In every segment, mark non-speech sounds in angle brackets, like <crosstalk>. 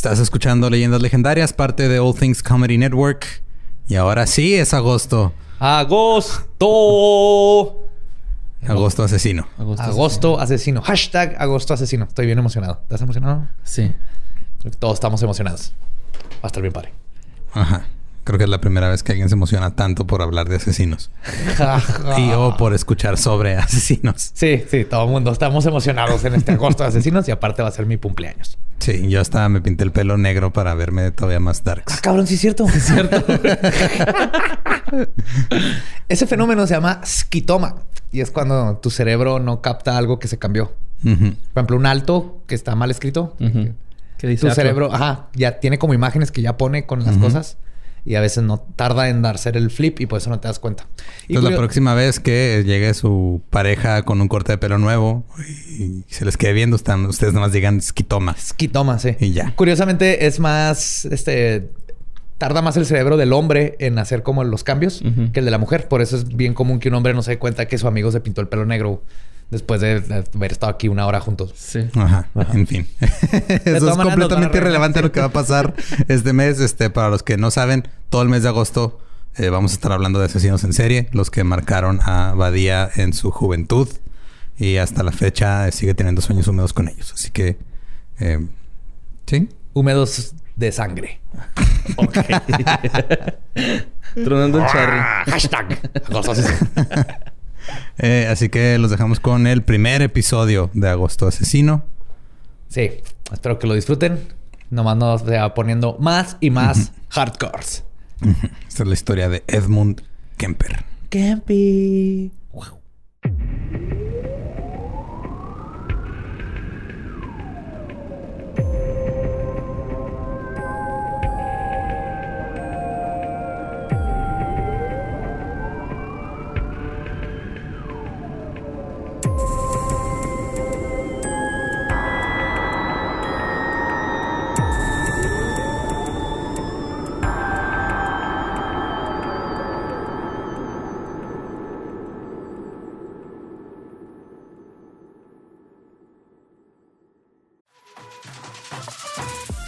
Estás escuchando Leyendas Legendarias, parte de All Things Comedy Network. Y ahora sí es agosto. Agosto. Agosto asesino. Agosto, asesino. Hashtag agosto asesino. Estoy bien emocionado. ¿Estás emocionado? Sí. Todos estamos emocionados. Va a estar bien padre. Ajá. Creo que es la primera vez que alguien se emociona tanto por hablar de asesinos. <laughs> y o por escuchar sobre asesinos. Sí, sí, todo el mundo estamos emocionados en este agosto de asesinos y aparte va a ser mi cumpleaños. Sí, yo hasta me pinté el pelo negro para verme todavía más darks. Ah, cabrón, sí es cierto. Es cierto. <laughs> Ese fenómeno se llama skitoma y es cuando tu cerebro no capta algo que se cambió. Por ejemplo, un alto que está mal escrito. Que dice tu cerebro, ajá, ya tiene como imágenes que ya pone con las cosas y a veces no tarda en darse el flip y por eso no te das cuenta. Y Entonces, la próxima vez que llegue su pareja con un corte de pelo nuevo y se les quede viendo, están, ustedes nomás digan esquitoma. Esquitoma, sí. Y ya. Curiosamente es más, este, tarda más el cerebro del hombre en hacer como los cambios que el de la mujer. Por eso es bien común que un hombre no se dé cuenta que su amigo se pintó el pelo negro después de haber estado aquí una hora juntos. Sí. Ajá. En fin. <laughs> Eso es completamente irrelevante lo que va a pasar este mes. Este, para los que no saben, todo el mes de agosto eh, vamos a estar hablando de asesinos en serie, los que marcaron a Badía en su juventud y hasta la fecha sigue teniendo sueños húmedos con ellos. Así que, eh, sí. Húmedos de sangre. <laughs> ok. <laughs> Tronando el cherry. Hashtag. Eh, así que los dejamos con el primer episodio de Agosto Asesino. Sí, espero que lo disfruten. Nomás nos va poniendo más y más hardcores. Esta es la historia de Edmund Kemper. Kempi.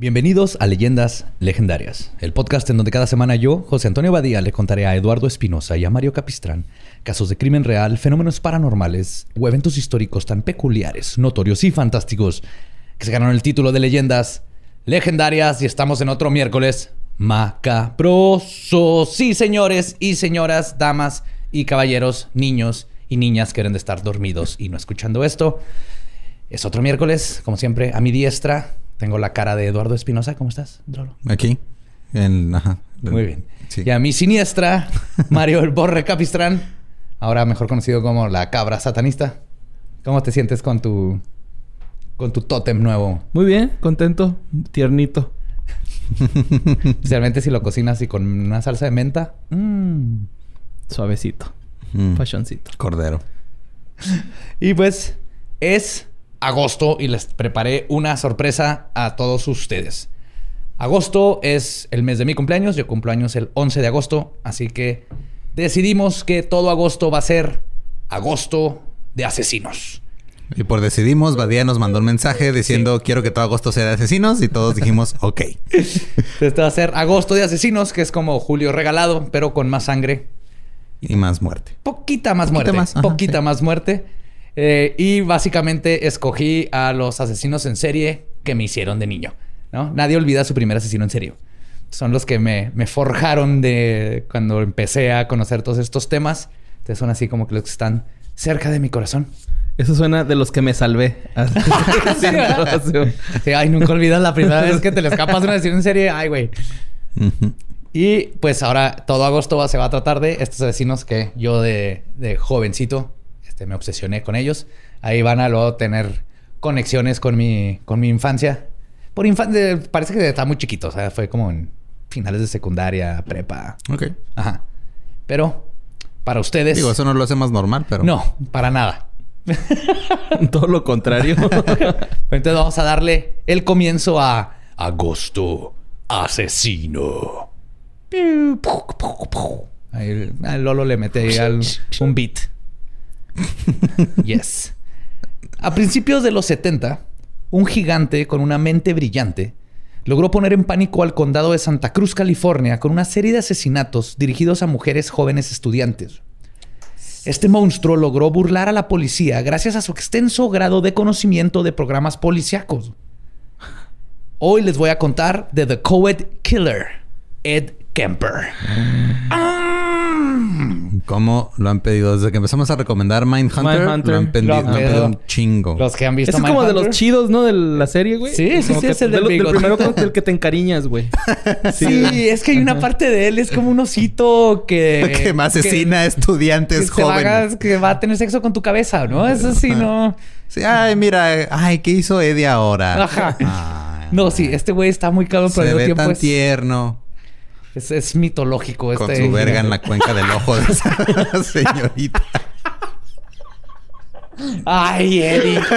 Bienvenidos a Leyendas Legendarias, el podcast en donde cada semana yo, José Antonio Badía, le contaré a Eduardo Espinosa y a Mario Capistrán casos de crimen real, fenómenos paranormales o eventos históricos tan peculiares, notorios y fantásticos que se ganaron el título de Leyendas Legendarias y estamos en otro miércoles macabroso. Sí, señores y señoras, damas y caballeros, niños y niñas que deben de estar dormidos y no escuchando esto. Es otro miércoles, como siempre, a mi diestra tengo la cara de Eduardo Espinosa. ¿Cómo estás, Drolo? Aquí. En, ajá. Muy bien. Y a mi siniestra, <laughs> Mario el Borre Capistrán, ahora mejor conocido como la cabra satanista. ¿Cómo te sientes con tu con tu tótem nuevo? Muy bien, contento, tiernito. <laughs> Especialmente si lo cocinas y con una salsa de menta. Mmm. Suavecito. Mm. Cordero. <laughs> y pues es agosto y les preparé una sorpresa a todos ustedes. Agosto es el mes de mi cumpleaños, yo cumplo años el 11 de agosto, así que decidimos que todo agosto va a ser agosto de asesinos. Y por decidimos, Badía nos mandó un mensaje diciendo quiero que todo agosto sea de asesinos y todos dijimos <laughs> ok. <laughs> Este va a ser agosto de asesinos, que es como julio regalado, pero con más sangre. Y más muerte. Poquita más muerte. poquita más muerte. Eh, y básicamente escogí a los asesinos en serie que me hicieron de niño. ¿no? Nadie olvida su primer asesino en serio. Son los que me, forjaron de cuando empecé a conocer todos estos temas. Entonces son así como que los que están cerca de mi corazón. Eso suena de los que me salvé. <laughs> sí, ay, nunca olvidas la primera vez que te le escapas una asesino en serie. Ay, güey. Y pues ahora todo agosto se va a tratar de estos asesinos que yo de, de jovencito este, me obsesioné con ellos. Ahí van a luego tener conexiones con mi, con mi infancia. Por infancia, parece que estaba muy chiquito. O sea, fue como en finales de secundaria, prepa. Ok. Ajá. Pero para ustedes. Digo, eso no lo hace más normal, pero. No, para nada. <laughs> Todo lo contrario. <laughs> Pero entonces vamos a darle el comienzo a Agosto Asesino. Ahí el, al Lolo le mete ahí al- <laughs> un beat. Yes. A principios de los 70, un gigante con una mente brillante logró poner en pánico al condado de Santa Cruz, California, con una serie de asesinatos dirigidos a mujeres jóvenes estudiantes. Este monstruo logró burlar a la policía gracias a su extenso grado de conocimiento de programas policíacos. Hoy les voy a contar de The Coed Killer, Ed Kemper. ¿Cómo lo han pedido? Desde que empezamos a recomendar Mindhunter, Mindhunter. lo han pedido, Lo han lo han pedido un chingo. Los que han visto Ese es como de los chidos, ¿no? De la serie, güey. Sí, sí, sí, que es el del primero con el que te <laughs> encariñas, güey. Sí, es que hay una parte de él, es como un osito que... <laughs> que me asesina a que estudiantes a- jóvenes. que va a tener sexo con tu cabeza, ¿no? Eso sí, no... Sí, ay, mira, ay, ¿qué hizo Eddie ahora? Ajá. Ay, No, sí, este güey está muy cabrón, pero Se al ve mismo tiempo tan es, tierno es, es mitológico. con este su verga en la cuenca del ojo de esa <laughs> señorita. Ay, Eddie. <laughs>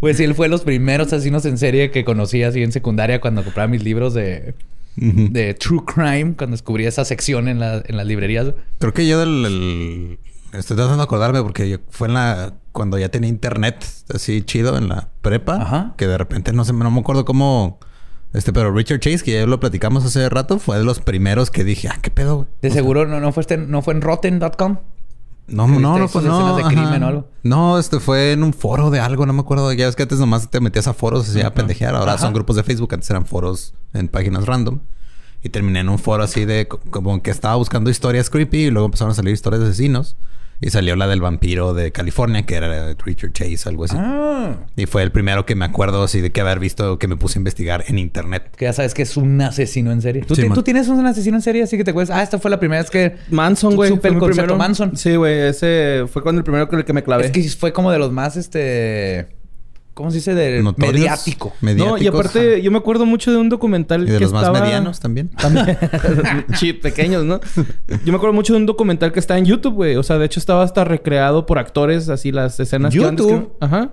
Pues sí, él fue de los primeros asesinos en serie que conocí así en secundaria cuando compraba mis libros de, de True Crime, cuando descubrí esa sección en, la- en las librerías. Creo que yo del... el- Estoy tratando de acordarme porque yo- fue en la... Cuando ya tenía internet así chido en la prepa. Ajá. Que de repente no sé, no me acuerdo cómo... Este, pero Richard Chase, que ya lo platicamos hace rato, fue de los primeros que dije, ah, qué pedo, güey. De seguro no, no, fue este- no fue en rotten.com. No, ¿Que no, no, fue no. de crimen o algo? No, este fue en un foro de algo, no me acuerdo. Ya es que antes nomás te metías a foros así a pendejear. Ahora Ajá. son grupos de Facebook, antes eran foros en páginas random. Y terminé en un foro así de co- como que estaba buscando historias creepy y luego empezaron a salir historias de asesinos. Y salió la del vampiro de California, que era Richard Chase, algo así. Ah. Y fue el primero que me acuerdo así de que haber visto que me puse a investigar en internet. Que ya sabes que es un asesino en serie. ¿Tú, Sí, tienes un asesino en serie, así que te acuerdas. Ah, esta fue la primera vez que. Manson, güey. Supe el concepto primero. Manson. Sí, güey. Ese fue cuando el primero con el que me clavé. Es que fue como de los más, este. ¿Cómo se dice? De Notorios, mediático. No, y aparte, yo me acuerdo mucho de un documental Y de que los más medianos también. También. <laughs> <laughs> sí, pequeños, ¿no? Yo me acuerdo mucho de un documental que está en YouTube, güey. O sea, de hecho estaba hasta recreado por actores, así las escenas que antes YouTube. que- Ajá.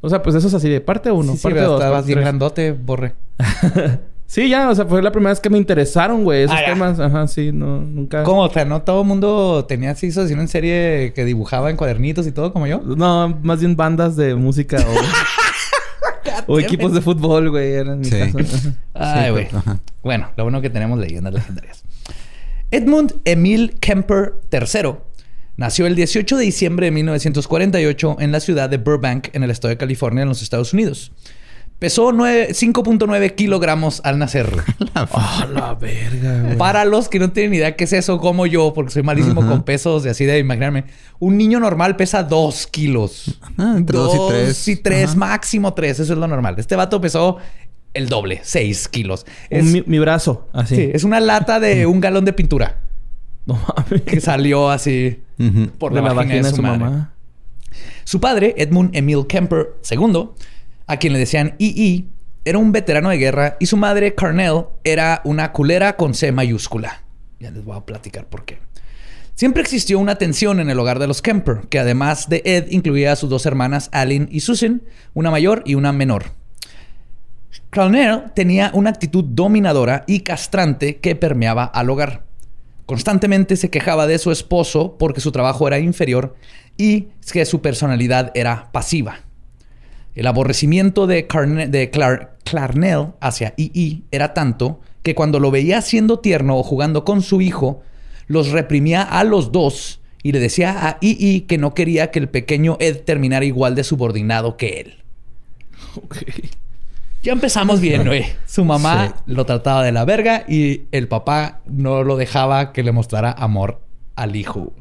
O sea, pues eso es así de parte uno, Sí, sí, parte dos, estabas parte bien tres. grandote, borre. <laughs> Sí, ya, o sea, fue la primera vez que me interesaron, güey, esos Ah, temas. Ajá, sí, no, nunca. ¿Cómo? O sea, no todo el mundo tenía así asesino en serie que dibujaba en cuadernitos y todo como yo. No, más bien bandas de música o, o equipos de fútbol, güey, eran mi Sí. caso. Ajá. Ay, güey. pero- ajá. Bueno, lo bueno que tenemos leyendas legendarias. Edmund Emil Kemper III nació el 18 de diciembre de 1948 en la ciudad de Burbank, en el estado de California, en los Estados Unidos. Pesó nueve- 5.9 kilogramos al nacer. <laughs> Ah, la verga, güey. Para los que no tienen idea qué es eso, como yo, porque soy malísimo con pesos de así de imaginarme. Un niño normal pesa 2 kilos. Ah, entre dos y tres. y tres, Ajá. máximo 3. Eso es lo normal. Este vato pesó el doble, 6 kilos. Es, Un- mi, mi brazo, así. sí, es una lata de un galón de pintura <laughs> No mames. que salió así Ujú. por de la, vagina, de su, madre. mamá. Su padre, Edmund Emil Kemper II, a quien le decían II, era un veterano de guerra y su madre, Carnell, era una culera con C mayúscula. Ya les voy a platicar por qué. Siempre existió una tensión en el hogar de los Kemper, que además de Ed incluía a sus dos hermanas, Aline y Susan, una mayor y una menor. Carnell tenía una actitud dominadora y castrante que permeaba al hogar. Constantemente se quejaba de su esposo porque su trabajo era inferior y que su personalidad era pasiva. El aborrecimiento de, Carne- de Clar- Clarnell hacia II era tanto que cuando lo veía siendo tierno o jugando con su hijo, los reprimía a los dos y le decía a II que no quería que el pequeño Ed terminara igual de subordinado que él. Ya empezamos bien, güey. Su mamá lo trataba de la verga y el papá no lo dejaba que le mostrara amor al hijo.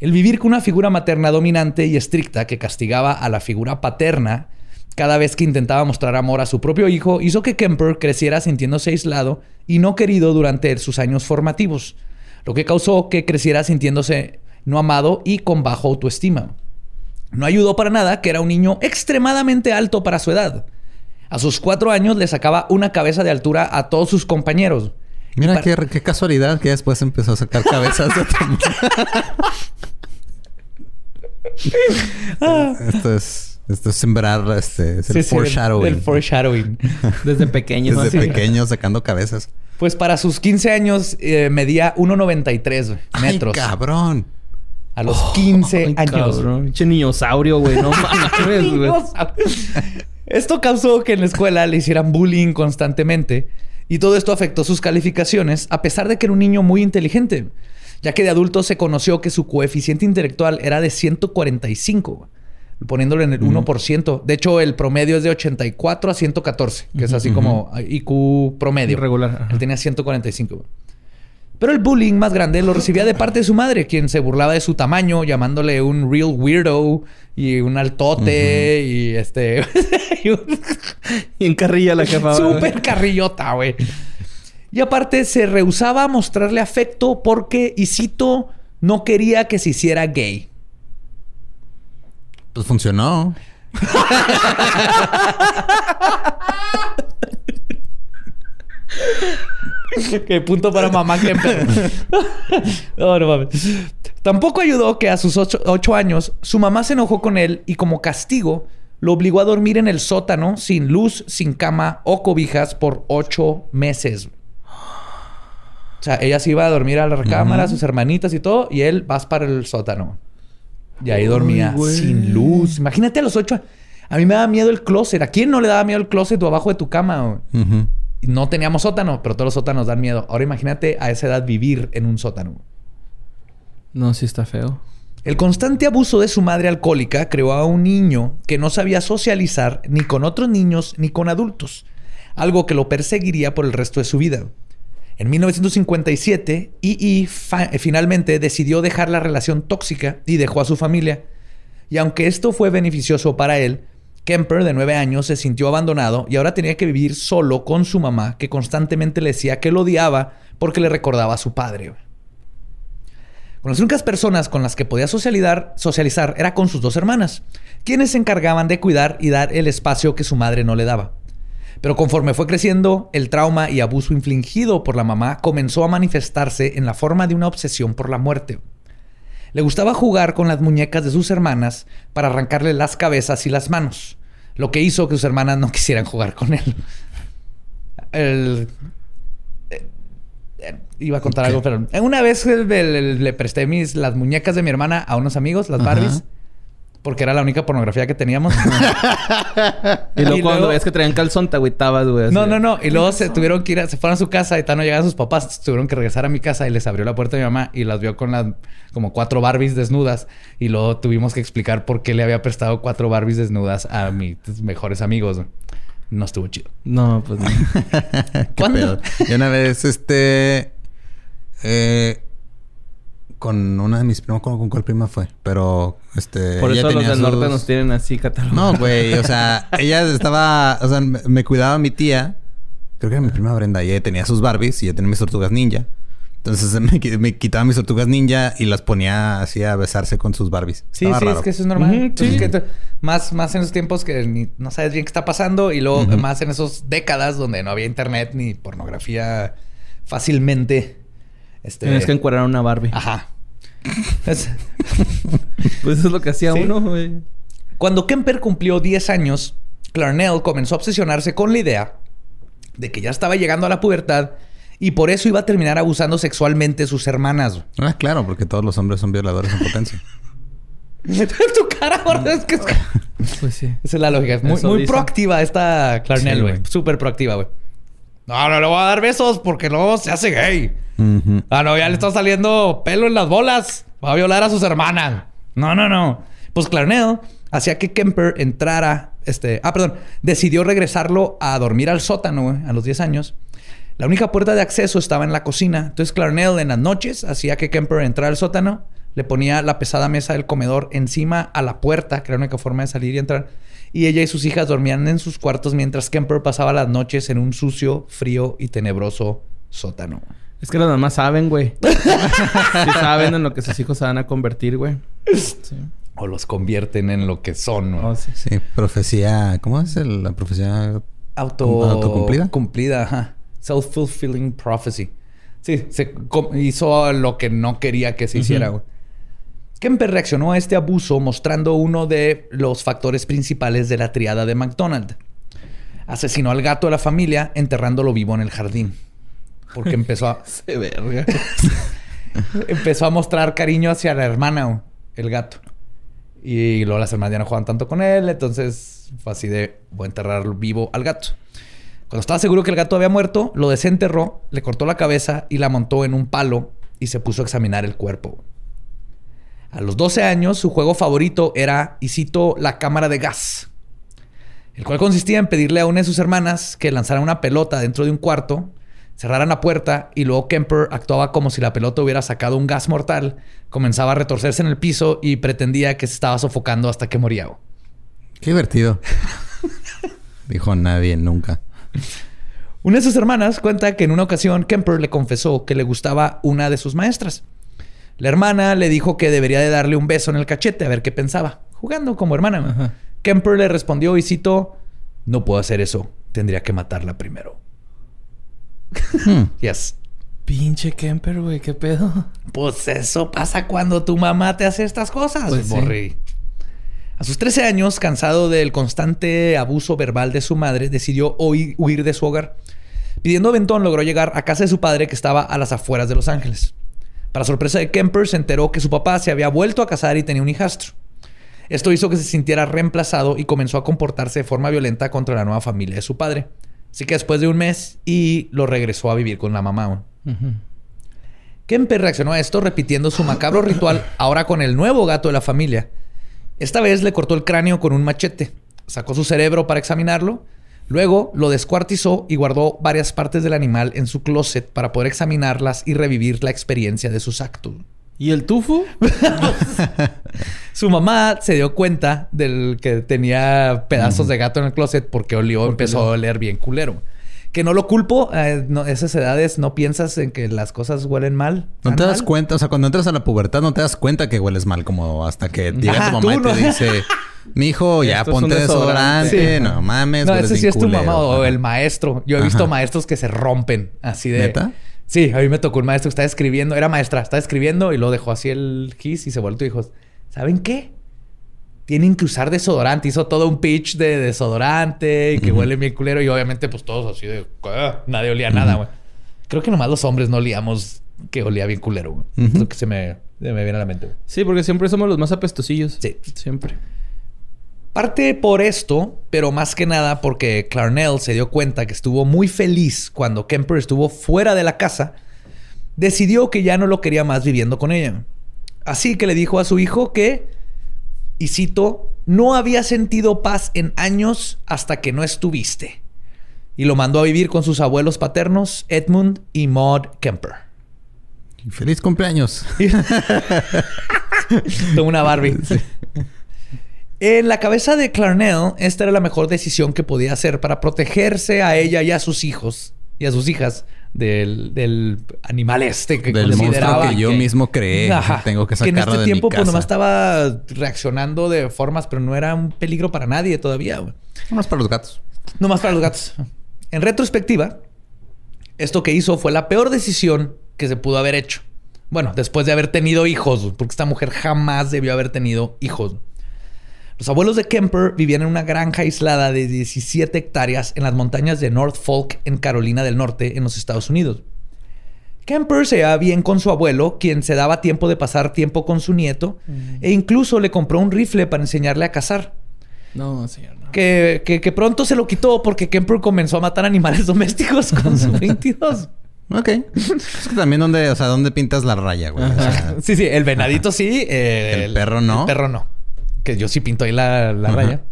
El vivir con una figura materna dominante y estricta que castigaba a la figura paterna cada vez que intentaba mostrar amor a su propio hijo hizo que Kemper creciera sintiéndose aislado y no querido durante sus años formativos, lo que causó que creciera sintiéndose no amado y con bajo autoestima. No ayudó para nada que era un niño extremadamente alto para su edad. A sus cuatro años le sacaba una cabeza de altura a todos sus compañeros. Mira qué, casualidad que después empezó a sacar cabezas de <laughs> Esto es... Esto es sembrar, este, es el foreshadowing. el, foreshadowing. <laughs> Desde pequeño. Desde pequeño sacando cabezas. Pues para sus 15 años eh, medía 1.93 metros. Ay, cabrón. A los 15 años. Cabrón. Niñosaurio, güey. No <laughs> mames, güey. Esto causó que en la escuela le hicieran bullying constantemente. Y todo esto afectó sus calificaciones, a pesar de que era un niño muy inteligente. Ya que de adulto se conoció que su coeficiente intelectual era de 145 poniéndolo en el 1%. De hecho, el promedio es de 84 a 114, que es así como IQ promedio. Regular. Él tenía 145. Pero el bullying más grande lo recibía de parte de su madre, quien se burlaba de su tamaño, llamándole un real weirdo y un altote y este. <laughs> y en carrilla la jefa. <laughs> Súper carrillota, güey. Y aparte se rehusaba a mostrarle afecto porque, y cito, no quería que se hiciera gay. Pues funcionó. <laughs> Qué punto para mamá que <laughs> no, no mames. Tampoco ayudó que a sus ocho, años su mamá se enojó con él y como castigo lo obligó a dormir en el sótano sin luz, sin cama o cobijas por ocho meses. O sea, ella se iba a dormir a la recámara, sus hermanitas y todo, y él vas para el sótano. Y ahí dormía sin luz. Imagínate a los ocho. A mí me daba miedo el closet. ¿A quién no le daba miedo el closet o abajo de tu cama? No teníamos sótano, pero todos los sótanos dan miedo. Ahora imagínate a esa edad vivir en un sótano. No, sí está feo. El constante abuso de su madre alcohólica creó a un niño que no sabía socializar ni con otros niños ni con adultos, algo que lo perseguiría por el resto de su vida. En 1957, E.E. finalmente decidió dejar la relación tóxica y dejó a su familia. Y aunque esto fue beneficioso para él, Kemper, de nueve años, se sintió abandonado y ahora tenía que vivir solo con su mamá, que constantemente le decía que lo odiaba porque le recordaba a su padre. Con las únicas personas con las que podía socializar, socializar era con sus dos hermanas, quienes se encargaban de cuidar y dar el espacio que su madre no le daba. Pero conforme fue creciendo, el trauma y abuso infligido por la mamá comenzó a manifestarse en la forma de una obsesión por la muerte. Le gustaba jugar con las muñecas de sus hermanas para arrancarle las cabezas y las manos, lo que hizo que sus hermanas no <laughs> quisieran jugar con él. Eh, eh, iba a contar algo, pero una vez le, presté mis, las muñecas de mi hermana a unos amigos, las Barbies porque era la única pornografía que teníamos. <laughs> y luego cuando ves que traían calzón te agüitabas, güey. No, no, no. Y luego se tuvieron que ir, se fueron a su casa y tal, no llegaron sus papás. Tuvieron que regresar a mi casa y les abrió la puerta a mi mamá y las vio con las como cuatro Barbies desnudas. Y luego tuvimos que explicar por qué le había prestado cuatro Barbies desnudas a mis mejores amigos. No estuvo chido. No, pues no. <laughs> ¿Cuándo? Y una vez, este... Eh, con una de mis primos, con cuál prima fue, pero este. Por eso los del norte nos tienen así catalogados. No, güey, o sea, <laughs> ella estaba, o sea, me, cuidaba mi tía, creo que era mi prima Brenda, y ella tenía sus Barbies y yo tenía mis tortugas ninja. Entonces <laughs> me, quitaba mis tortugas ninja y las ponía así a besarse con sus Barbies. Sí, sí, es que eso es normal. sí. más, más en esos tiempos que no sabes bien qué está pasando y luego más en esas décadas donde no había internet ni pornografía fácilmente. Este... Tienes que encuadrar una Barbie. Ajá. Pues eso es lo que hacía uno, güey. Cuando Kemper cumplió 10 años, Clarnell comenzó a obsesionarse con la idea de que ya estaba llegando a la pubertad y por eso iba a terminar abusando sexualmente de sus hermanas. Ah, claro, porque todos los hombres son violadores en potencia. <laughs> tu cara, gordo, es que Pues sí. Esa es la lógica. Muy, muy proactiva esta Clarnell, güey. Súper proactiva, güey. No, no le voy a dar besos porque luego se hace gay. Ah, no, ya le está saliendo pelo en las bolas. Va a violar a sus hermanas. No, no, no. Pues Clarnell hacía que Kemper entrara. Este, ah, perdón. Decidió regresarlo a dormir al sótano a los 10 años. La única puerta de acceso estaba en la cocina. Entonces Clarnell en las noches hacía que Kemper entrara al sótano. Le ponía la pesada mesa del comedor encima a la puerta, que era la única forma de salir y entrar. Y ella y sus hijas dormían en sus cuartos mientras Kemper pasaba las noches en un sucio, frío y tenebroso sótano. Es que las mamás saben, güey. <laughs> sí saben en lo que sus hijos se van a convertir, güey. Sí. O los convierten en lo que son. Oh, sí. profecía. ¿Cómo es la profecía? Auto... Autocumplida. Cumplida, ajá. Self-fulfilling prophecy. Sí, se hizo lo que no quería que se hiciera. Kemper reaccionó a este abuso mostrando uno de los factores principales de la triada de McDonald. Asesinó al gato de la familia enterrándolo vivo en el jardín. Porque <laughs> empezó a... Se verga. <laughs> empezó a mostrar cariño hacia la hermana, el gato. Y luego las hermanas ya no jugaban tanto con él, entonces fue así de voy a enterrar vivo al gato. Cuando estaba seguro que el gato había muerto, lo desenterró, le cortó la cabeza y la montó en un palo y se puso a examinar el cuerpo. A los 12 años, su juego favorito era, y cito, la cámara de gas, el cual consistía en pedirle a una de sus hermanas que lanzara una pelota dentro de un cuarto cerraran la puerta y luego Kemper actuaba como si la pelota hubiera sacado un gas mortal, comenzaba a retorcerse en el piso y pretendía que se estaba sofocando hasta que moría. Qué divertido. <laughs> Dijo nadie nunca. Una de sus hermanas cuenta que en una ocasión Kemper le confesó que le gustaba una de sus maestras. La hermana le dijo que debería de darle un beso en el cachete a ver qué pensaba, jugando como hermana. Kemper le respondió y citó, no puedo hacer eso, tendría que matarla primero. Hmm. <laughs> yes. Pinche Kemper, güey, ¿qué pedo? Pues eso pasa cuando tu mamá te hace estas cosas, pues A sus 13 años, cansado del constante abuso verbal de su madre, decidió huir de su hogar. Pidiendo aventón, logró llegar a casa de su padre que estaba a las afueras de Los Ángeles. Para sorpresa de Kemper, se enteró que su papá se había vuelto a casar y tenía un hijastro. Esto hizo que se sintiera reemplazado y comenzó a comportarse de forma violenta contra la nueva familia de su padre. Así que después de un mes y lo regresó a vivir con la mamá. Kemper reaccionó a esto repitiendo su macabro ritual ahora con el nuevo gato de la familia. Esta vez le cortó el cráneo con un machete, sacó su cerebro para examinarlo, luego lo descuartizó y guardó varias partes del animal en su closet para poder examinarlas y revivir la experiencia de sus actos. ¿Y el tufo? <laughs> Su mamá se dio cuenta del que tenía pedazos de gato en el closet porque olió, empezó a oler bien culero. Que no lo culpo, eh, esas edades no piensas en que las cosas huelen mal. No te das cuenta, o sea, cuando entras a la pubertad no te das cuenta que hueles mal, como hasta que llega tu mamá y te <laughs> dice, mi hijo, ya ponte desodorante, no mames. No, ese sí es tu mamá o el maestro. Yo he visto maestros que se rompen así de. ¿Neta? Sí, a mí me tocó un maestro que estaba escribiendo, era maestra, estaba escribiendo y lo dejó así el gis y se volvió y dijo, ¿saben qué? Tienen que usar desodorante. Hizo todo un pitch de desodorante y que huele bien culero. Y obviamente, pues todos así de... Nadie olía nada, güey. Creo que nomás los hombres no olíamos que olía bien culero, güey. Es lo que se me, me viene a la mente, Sí, porque siempre somos los más apestosillos. Sí. Siempre. Parte por esto, pero más que nada porque Clarnell se dio cuenta que estuvo muy feliz cuando Kemper estuvo fuera de la casa, decidió que ya no lo quería más viviendo con ella. Así que le dijo a su hijo que, y cito, no había sentido paz en años hasta que no estuviste. Y lo mandó a vivir con sus abuelos paternos, Edmund y Maud Kemper. Feliz cumpleaños. <laughs> Tomó una Barbie. <laughs> En la cabeza de Clarnell, esta era la mejor decisión que podía hacer para protegerse a ella y a sus hijos y a sus hijas del, animal este que del consideraba que yo mismo creé. Tengo que sacarlo que en este tiempo pues nomás estaba reaccionando de formas, pero no era un peligro para nadie todavía. No más para los gatos. No más para los gatos. En retrospectiva, esto que hizo fue la peor decisión que se pudo haber hecho. Bueno, después de haber tenido hijos, porque esta mujer jamás debió haber tenido hijos. Los abuelos de Kemper vivían en una granja aislada de 17 hectáreas en las montañas de North Folk, en Carolina del Norte, en los Estados Unidos. Kemper se llevaba bien con su abuelo, quien se daba tiempo de pasar tiempo con su nieto, e incluso le compró un rifle para enseñarle a cazar. No, señor. No. Que, que, pronto se lo quitó porque Kemper comenzó a matar animales <laughs> domésticos con su 22. <laughs> Ok. Es que también donde, o sea, ¿dónde pintas la raya, güey? <laughs> sí, sí, el venadito sí. el, perro no. El perro no que yo sí pinto ahí la, raya.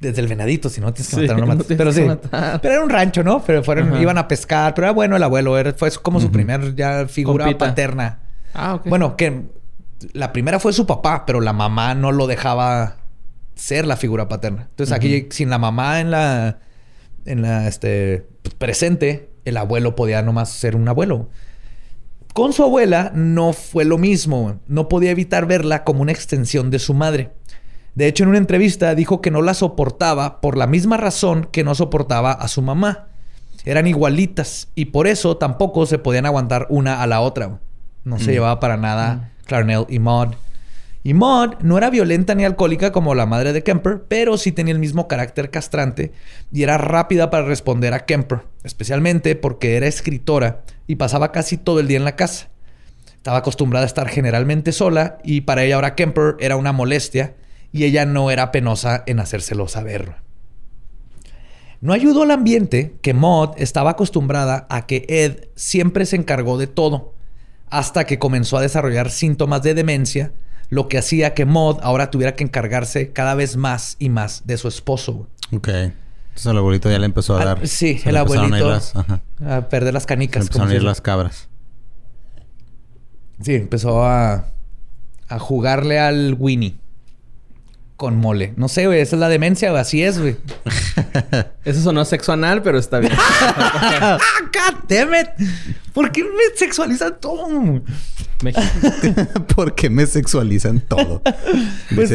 Desde el venadito, si no tienes que matar a una <laughs> Pero sí. Pero era un rancho, ¿no? Pero fueron, iban a pescar. Pero era bueno el abuelo. Era, fue como su primer ya figura paterna. Ah, ok. Bueno, que la primera fue su papá, pero la mamá no lo dejaba ser la figura paterna. Entonces aquí, sin la mamá en la, en la este, presente, el abuelo podía nomás ser un abuelo. Con su abuela no fue lo mismo. No podía evitar verla como una extensión de su madre. De hecho, en una entrevista dijo que no la soportaba por la misma razón que no soportaba a su mamá. Eran igualitas y por eso tampoco se podían aguantar una a la otra. No se llevaba para nada Clarnell y Maud. Y Maud no era violenta ni alcohólica como la madre de Kemper, pero sí tenía el mismo carácter castrante y era rápida para responder a Kemper, especialmente porque era escritora y pasaba casi todo el día en la casa. Estaba acostumbrada a estar generalmente sola y para ella ahora Kemper era una molestia y ella no era penosa en hacérselo saber. No ayudó al ambiente que Maud estaba acostumbrada a que Ed siempre se encargó de todo, hasta que comenzó a desarrollar síntomas de demencia lo que hacía que Maud ahora tuviera que encargarse cada vez más y más de su esposo. Ok. Entonces el abuelito ya le empezó a dar. sí, el abuelito. A, perder las canicas. Se empezaron a ir las cabras. Sí, empezó a, a jugarle al Winnie con mole. No sé, güey, esa es la demencia, güey. Así es, güey. <laughs> Eso sonó sexo anal, pero está bien. <laughs> God damn it. ¿Por qué me sexualizan todo? <laughs> ¿Por qué me sexualizan todo? Pues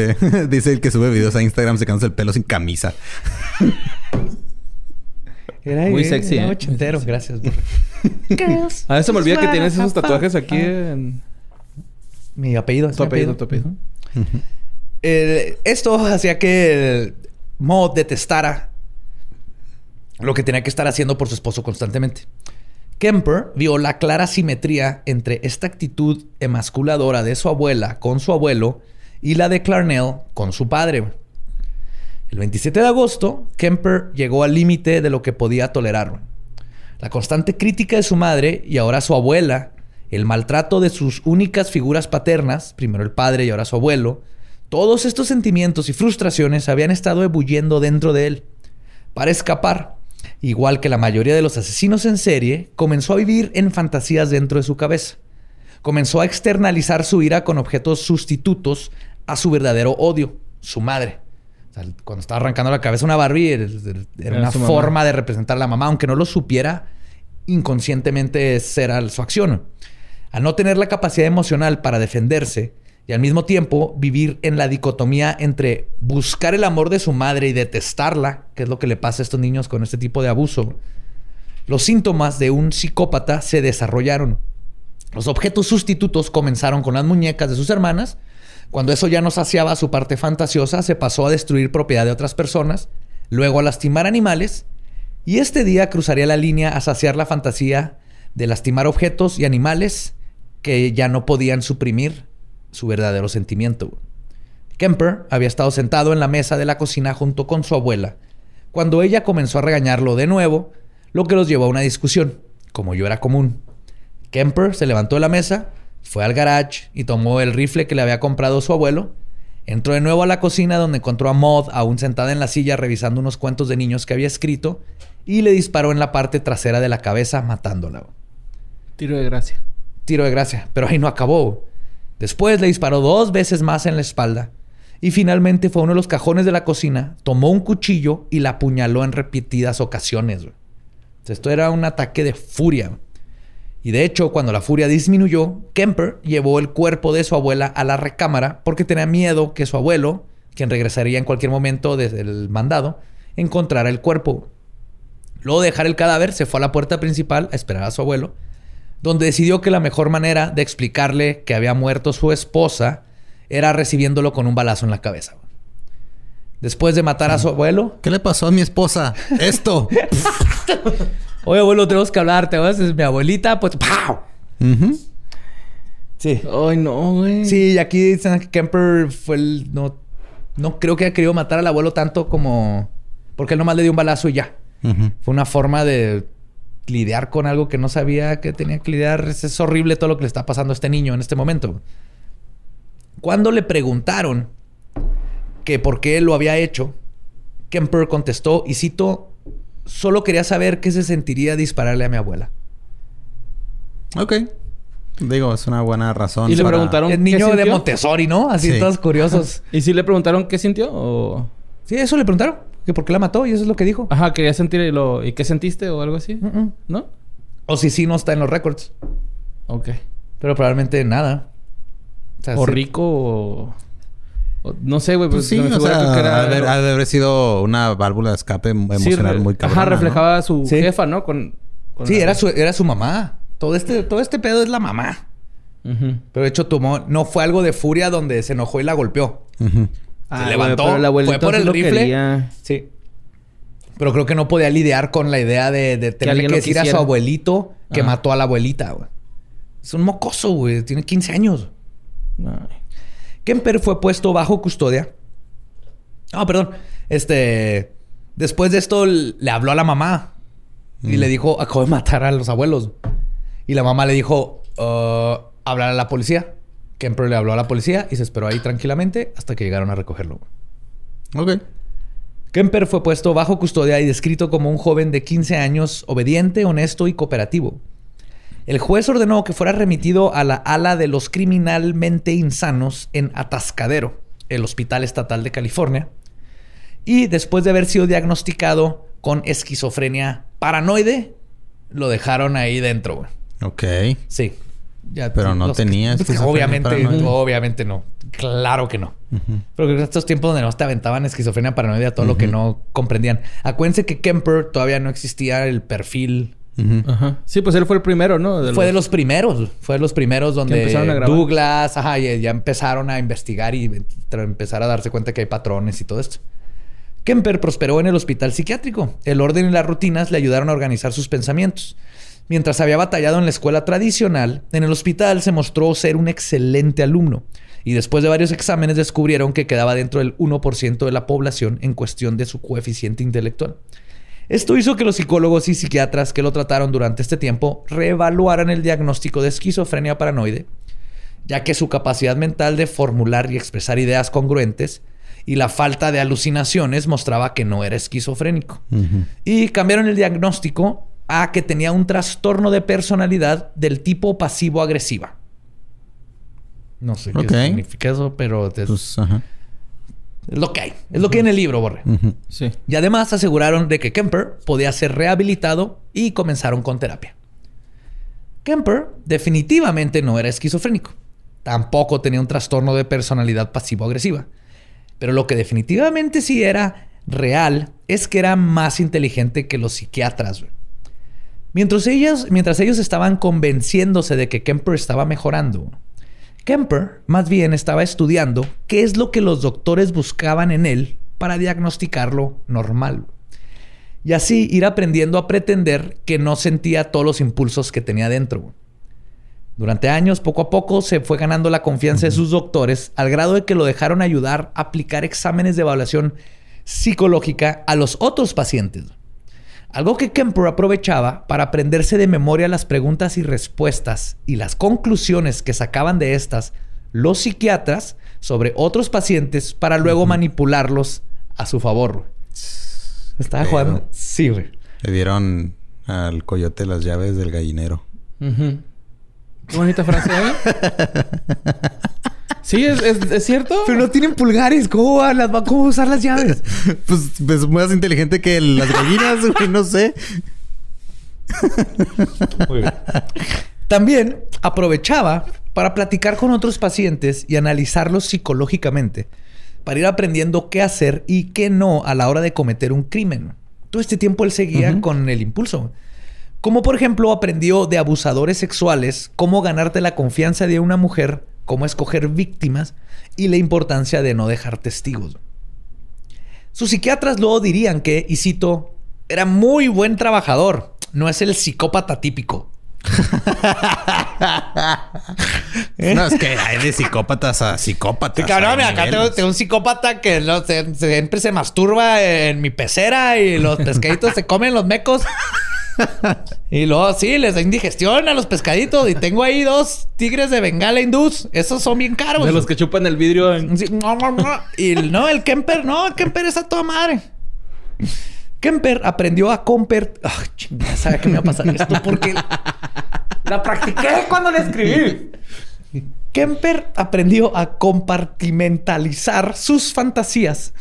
dice, el que sube videos a Instagram secándose el pelo sin camisa. Era Muy sexy, ¿eh? ochentero. Gracias. a veces me olvida que tienes esos tatuajes aquí en... Mi apellido. Tu apellido, tu apellido esto hacía que Maud detestara lo que tenía que estar haciendo por su esposo constantemente. Kemper vio la clara simetría entre esta actitud emasculadora de su abuela con su abuelo y la de Clarnell con su padre. El 27 de agosto, Kemper llegó al límite de lo que podía tolerar. La constante crítica de su madre y ahora su abuela, el maltrato de sus únicas figuras paternas, primero el padre y ahora su abuelo, todos estos sentimientos y frustraciones habían estado ebulliendo dentro de él. Para escapar, igual que la mayoría de los asesinos en serie, comenzó a vivir en fantasías dentro de su cabeza. Comenzó a externalizar su ira con objetos sustitutos a su verdadero odio, su madre. cuando estaba arrancando la cabeza una Barbie, era, una forma de representar a la mamá, aunque no lo supiera, inconscientemente era su acción. Al no tener la capacidad emocional para defenderse, y al mismo tiempo vivir en la dicotomía entre buscar el amor de su madre y detestarla, que es lo que le pasa a estos niños con este tipo de abuso. Los síntomas de un psicópata se desarrollaron. Los objetos sustitutos comenzaron con las muñecas de sus hermanas. Cuando eso ya no saciaba su parte fantasiosa, se pasó a destruir propiedad de otras personas, luego a lastimar animales, y este día cruzaría la línea a saciar la fantasía de lastimar objetos y animales que ya no podían suprimir su verdadero sentimiento. Kemper había estado sentado en la mesa de la cocina junto con su abuela, cuando ella comenzó a regañarlo de nuevo, lo que los llevó a una discusión, como yo era común. Kemper se levantó de la mesa, fue al garage y tomó el rifle que le había comprado su abuelo. Entró de nuevo a la cocina donde encontró a Maud aún sentada en la silla revisando unos cuentos de niños que había escrito y le disparó en la parte trasera de la cabeza matándola. Tiro de gracia. Tiro de gracia, pero ahí no acabó. Después le disparó dos veces más en la espalda. Y finalmente fue a uno de los cajones de la cocina, tomó un cuchillo y la apuñaló en repetidas ocasiones. Esto era un ataque de furia. Y de hecho, cuando la furia disminuyó, Kemper llevó el cuerpo de su abuela a la recámara porque tenía miedo que su abuelo, quien regresaría en cualquier momento desde el mandado, encontrara el cuerpo. Luego de dejar el cadáver, se fue a la puerta principal a esperar a su abuelo donde decidió que la mejor manera de explicarle que había muerto su esposa era recibiéndolo con un balazo en la cabeza. Después de matar a su abuelo. ¿Qué le pasó a mi esposa? <laughs> Esto. Oye, abuelo, tenemos que hablar. ¿Te vas? Es mi abuelita. Pues, ¡pau! Sí. Ay, no, güey. Sí, y aquí dicen que Kemper fue el... No, no creo que haya querido matar al abuelo tanto como... Porque él nomás le dio un balazo y ya. Fue una forma de lidiar con algo que no sabía que tenía que lidiar. Es, horrible todo lo que le está pasando a este niño en este momento. Cuando le preguntaron que por qué lo había hecho, Kemper contestó, y cito, solo quería saber qué se sentiría dispararle a mi abuela. Ok. Digo, es una buena razón. Y le preguntaron. El niño de Montessori, ¿no? Así todos curiosos. <laughs> ¿Y si le preguntaron qué sintió? O... Sí, eso le preguntaron que por qué la mató y eso es lo que dijo. Ajá, quería sentir y, lo... ¿Y qué sentiste o algo así? ¿No? O si sí no está en los récords. Ok. Pero probablemente nada. O, rico o... No sé, güey. Pues, pues sí, o sea, era... ha, de haber sido una válvula de escape emocional muy cabrona. Ajá, reflejaba a su jefa, ¿no? Con, sí, era su, era su mamá. Todo este, todo este pedo es la mamá. Pero de hecho tomó... No fue algo de furia donde se enojó y la golpeó. Se ah, levantó, fue por el rifle. Sí. Pero creo que no podía lidiar con la idea de, de tener que, decir a su abuelito que mató a la abuelita, güey. Es un mocoso, güey. Tiene 15 años. Kemper fue puesto bajo custodia. Ah, perdón. Este. Después de esto le habló a la mamá y le mm. dijo: Acabo de matar a los abuelos. Y la mamá le dijo: uh, Hablar a la policía. Kemper le habló a la policía y se esperó ahí tranquilamente hasta que llegaron a recogerlo. Ok. Kemper fue puesto bajo custodia y descrito como un joven de 15 años, obediente, honesto y cooperativo. El juez ordenó que fuera remitido a la ala de los criminalmente insanos en Atascadero, el Hospital Estatal de California, y después de haber sido diagnosticado con esquizofrenia paranoide, lo dejaron ahí dentro. Ok. Sí. Pero no tenía Obviamente, obviamente no. Claro que no. Pero en estos tiempos donde no te aventaban esquizofrenia paranoia, todo lo que no comprendían. Acuérdense que Kemper todavía no existía el perfil. Ajá. Sí, pues él fue el primero, ¿no? fue de los primeros. Fue de los primeros donde Douglas, ajá, ya empezaron a investigar y empezar a darse cuenta que hay patrones y todo esto. Kemper prosperó en el hospital psiquiátrico. El orden y las rutinas le ayudaron a organizar sus pensamientos. Mientras había batallado en la escuela tradicional, en el hospital se mostró ser un excelente alumno y después de varios exámenes descubrieron que quedaba dentro del 1% de la población en cuestión de su coeficiente intelectual. Esto hizo que los psicólogos y psiquiatras que lo trataron durante este tiempo reevaluaran el diagnóstico de esquizofrenia paranoide, ya que su capacidad mental de formular y expresar ideas congruentes y la falta de alucinaciones mostraba que no era esquizofrénico. Y cambiaron el diagnóstico a que tenía un trastorno de personalidad del tipo pasivo-agresiva. No sé qué significa eso, pero es, pues, es lo que hay. Es lo que hay en el libro, Borre. sí. Y además aseguraron de que Kemper podía ser rehabilitado y comenzaron con terapia. Kemper definitivamente no era esquizofrénico. Tampoco tenía un trastorno de personalidad pasivo-agresiva. Pero lo que definitivamente sí era real es que era más inteligente que los psiquiatras. Mientras ellos, mientras ellos estaban convenciéndose de que Kemper estaba mejorando, Kemper más bien estaba estudiando qué es lo que los doctores buscaban en él para diagnosticarlo normal. Y así ir aprendiendo a pretender que no sentía todos los impulsos que tenía dentro. Durante años, poco a poco, se fue ganando la confianza de sus doctores al grado de que lo dejaron ayudar a aplicar exámenes de evaluación psicológica a los otros pacientes. Algo que Kemper aprovechaba para aprenderse de memoria las preguntas y respuestas y las conclusiones que sacaban de estas los psiquiatras sobre otros pacientes para luego manipularlos a su favor. Estaba jugando. Sí, güey. Le dieron al coyote las llaves del gallinero. Qué bonita frase, ¿eh? <laughs> Sí, es, cierto. Pero no tienen pulgares. ¿Cómo van, las, cómo usar las llaves? <laughs> pues, es pues, más inteligente que las gallinas, <laughs> güey. No sé. Muy bien. También aprovechaba para platicar con otros pacientes y analizarlos psicológicamente para ir aprendiendo qué hacer y qué no a la hora de cometer un crimen. Todo este tiempo él seguía con el impulso. Como por ejemplo aprendió de abusadores sexuales cómo ganarte la confianza de una mujer cómo escoger víctimas y la importancia de no dejar testigos. Sus psiquiatras luego dirían que, y cito, era muy buen trabajador, no es el psicópata típico. <laughs> No, es que hay de psicópatas a psicópatas. cabrón, acá tengo, un psicópata que siempre se masturba en mi pecera y los pescaditos se comen los mecos. <laughs> y luego sí, les da indigestión a los pescaditos. Y tengo ahí dos tigres de Bengala hindús. Esos son bien caros. De los que chupan el vidrio. Y no, el Kemper, no, el Kemper es a toda madre. Kemper aprendió a comper... Ay, chingada, ¿sabe qué me va a pasar esto? Porque la practiqué cuando la escribí. Kemper aprendió a compartimentalizar sus fantasías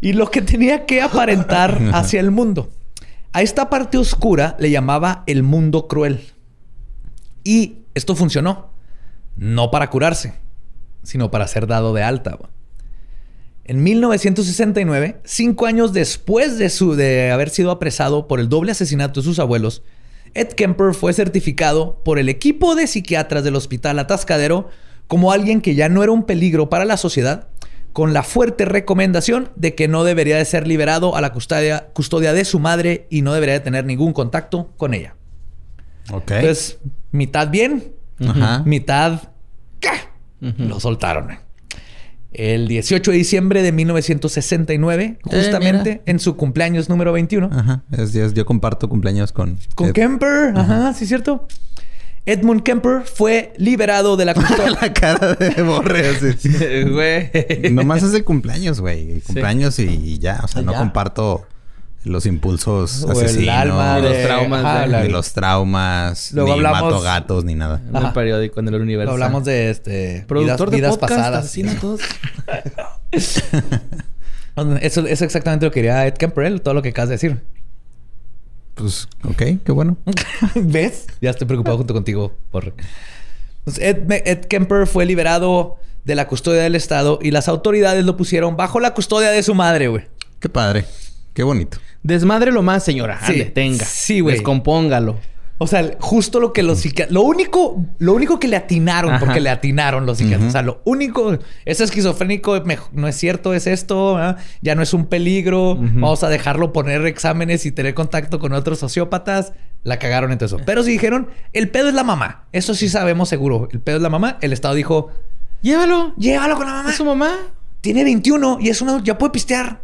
y lo que tenía que aparentar <laughs> hacia el mundo. A esta parte oscura le llamaba el mundo cruel. Y esto funcionó. no para curarse, sino para ser dado de alta. En 1969, cinco años después de, su, de haber sido apresado por el doble asesinato de sus abuelos, Ed Kemper fue certificado por el equipo de psiquiatras del Hospital Atascadero como alguien que ya no era un peligro para la sociedad, con la fuerte recomendación de que no debería de ser liberado a la custodia, custodia de su madre y no debería de tener ningún contacto con ella. Ok. Entonces, mitad bien, Ajá. mitad ¿qué? lo soltaron. El 18 de diciembre de 1969, justamente mira. en su cumpleaños número 21, Ajá. Es- es- yo comparto cumpleaños con... con Ed. Kemper, ajá, sí cierto. Edmund Kemper fue liberado de la <laughs> custodia. la cara de Borre así. <laughs> Güey. Nomás es el cumpleaños, güey. El Cumpleaños y, y ya. O sea, no Ya. comparto los impulsos O el asesinos. alma Y de- los traumas ajá, de- la- los traumas. Luego ni hablamos- mato gatos, ni nada. En el periódico, en el universo. Hablamos de este Productor vidas, de vidas podcast, pasadas. <laughs> Eso, eso exactamente lo que quería Ed Kemper, él, todo lo que acabas de decir. Pues, ok, qué bueno. <laughs> ¿Ves? Ya estoy preocupado junto contigo, por Ed, Ed Kemper fue liberado de la custodia del Estado y las autoridades lo pusieron bajo la custodia de su madre, güey. Qué padre. Qué bonito. Desmadre lo más, señora. Sí. Ande, tenga. Sí, güey. Descompóngalo. O sea, justo lo que los psiquiatras... Lo único... Lo único que le atinaron, Ajá. porque le atinaron los psiquiatras. O sea, lo único... Es esquizofrénico, no es cierto, es esto. Ya no es un peligro. Vamos a dejarlo poner exámenes y tener contacto con otros sociópatas. La cagaron en todo eso. Pero sí dijeron, el pedo es la mamá. Eso sí sabemos seguro. El pedo es la mamá. El Estado dijo, Llévalo. llévalo con la mamá. ¿Es su mamá? Tiene 21 y es una... Ya puede pistear.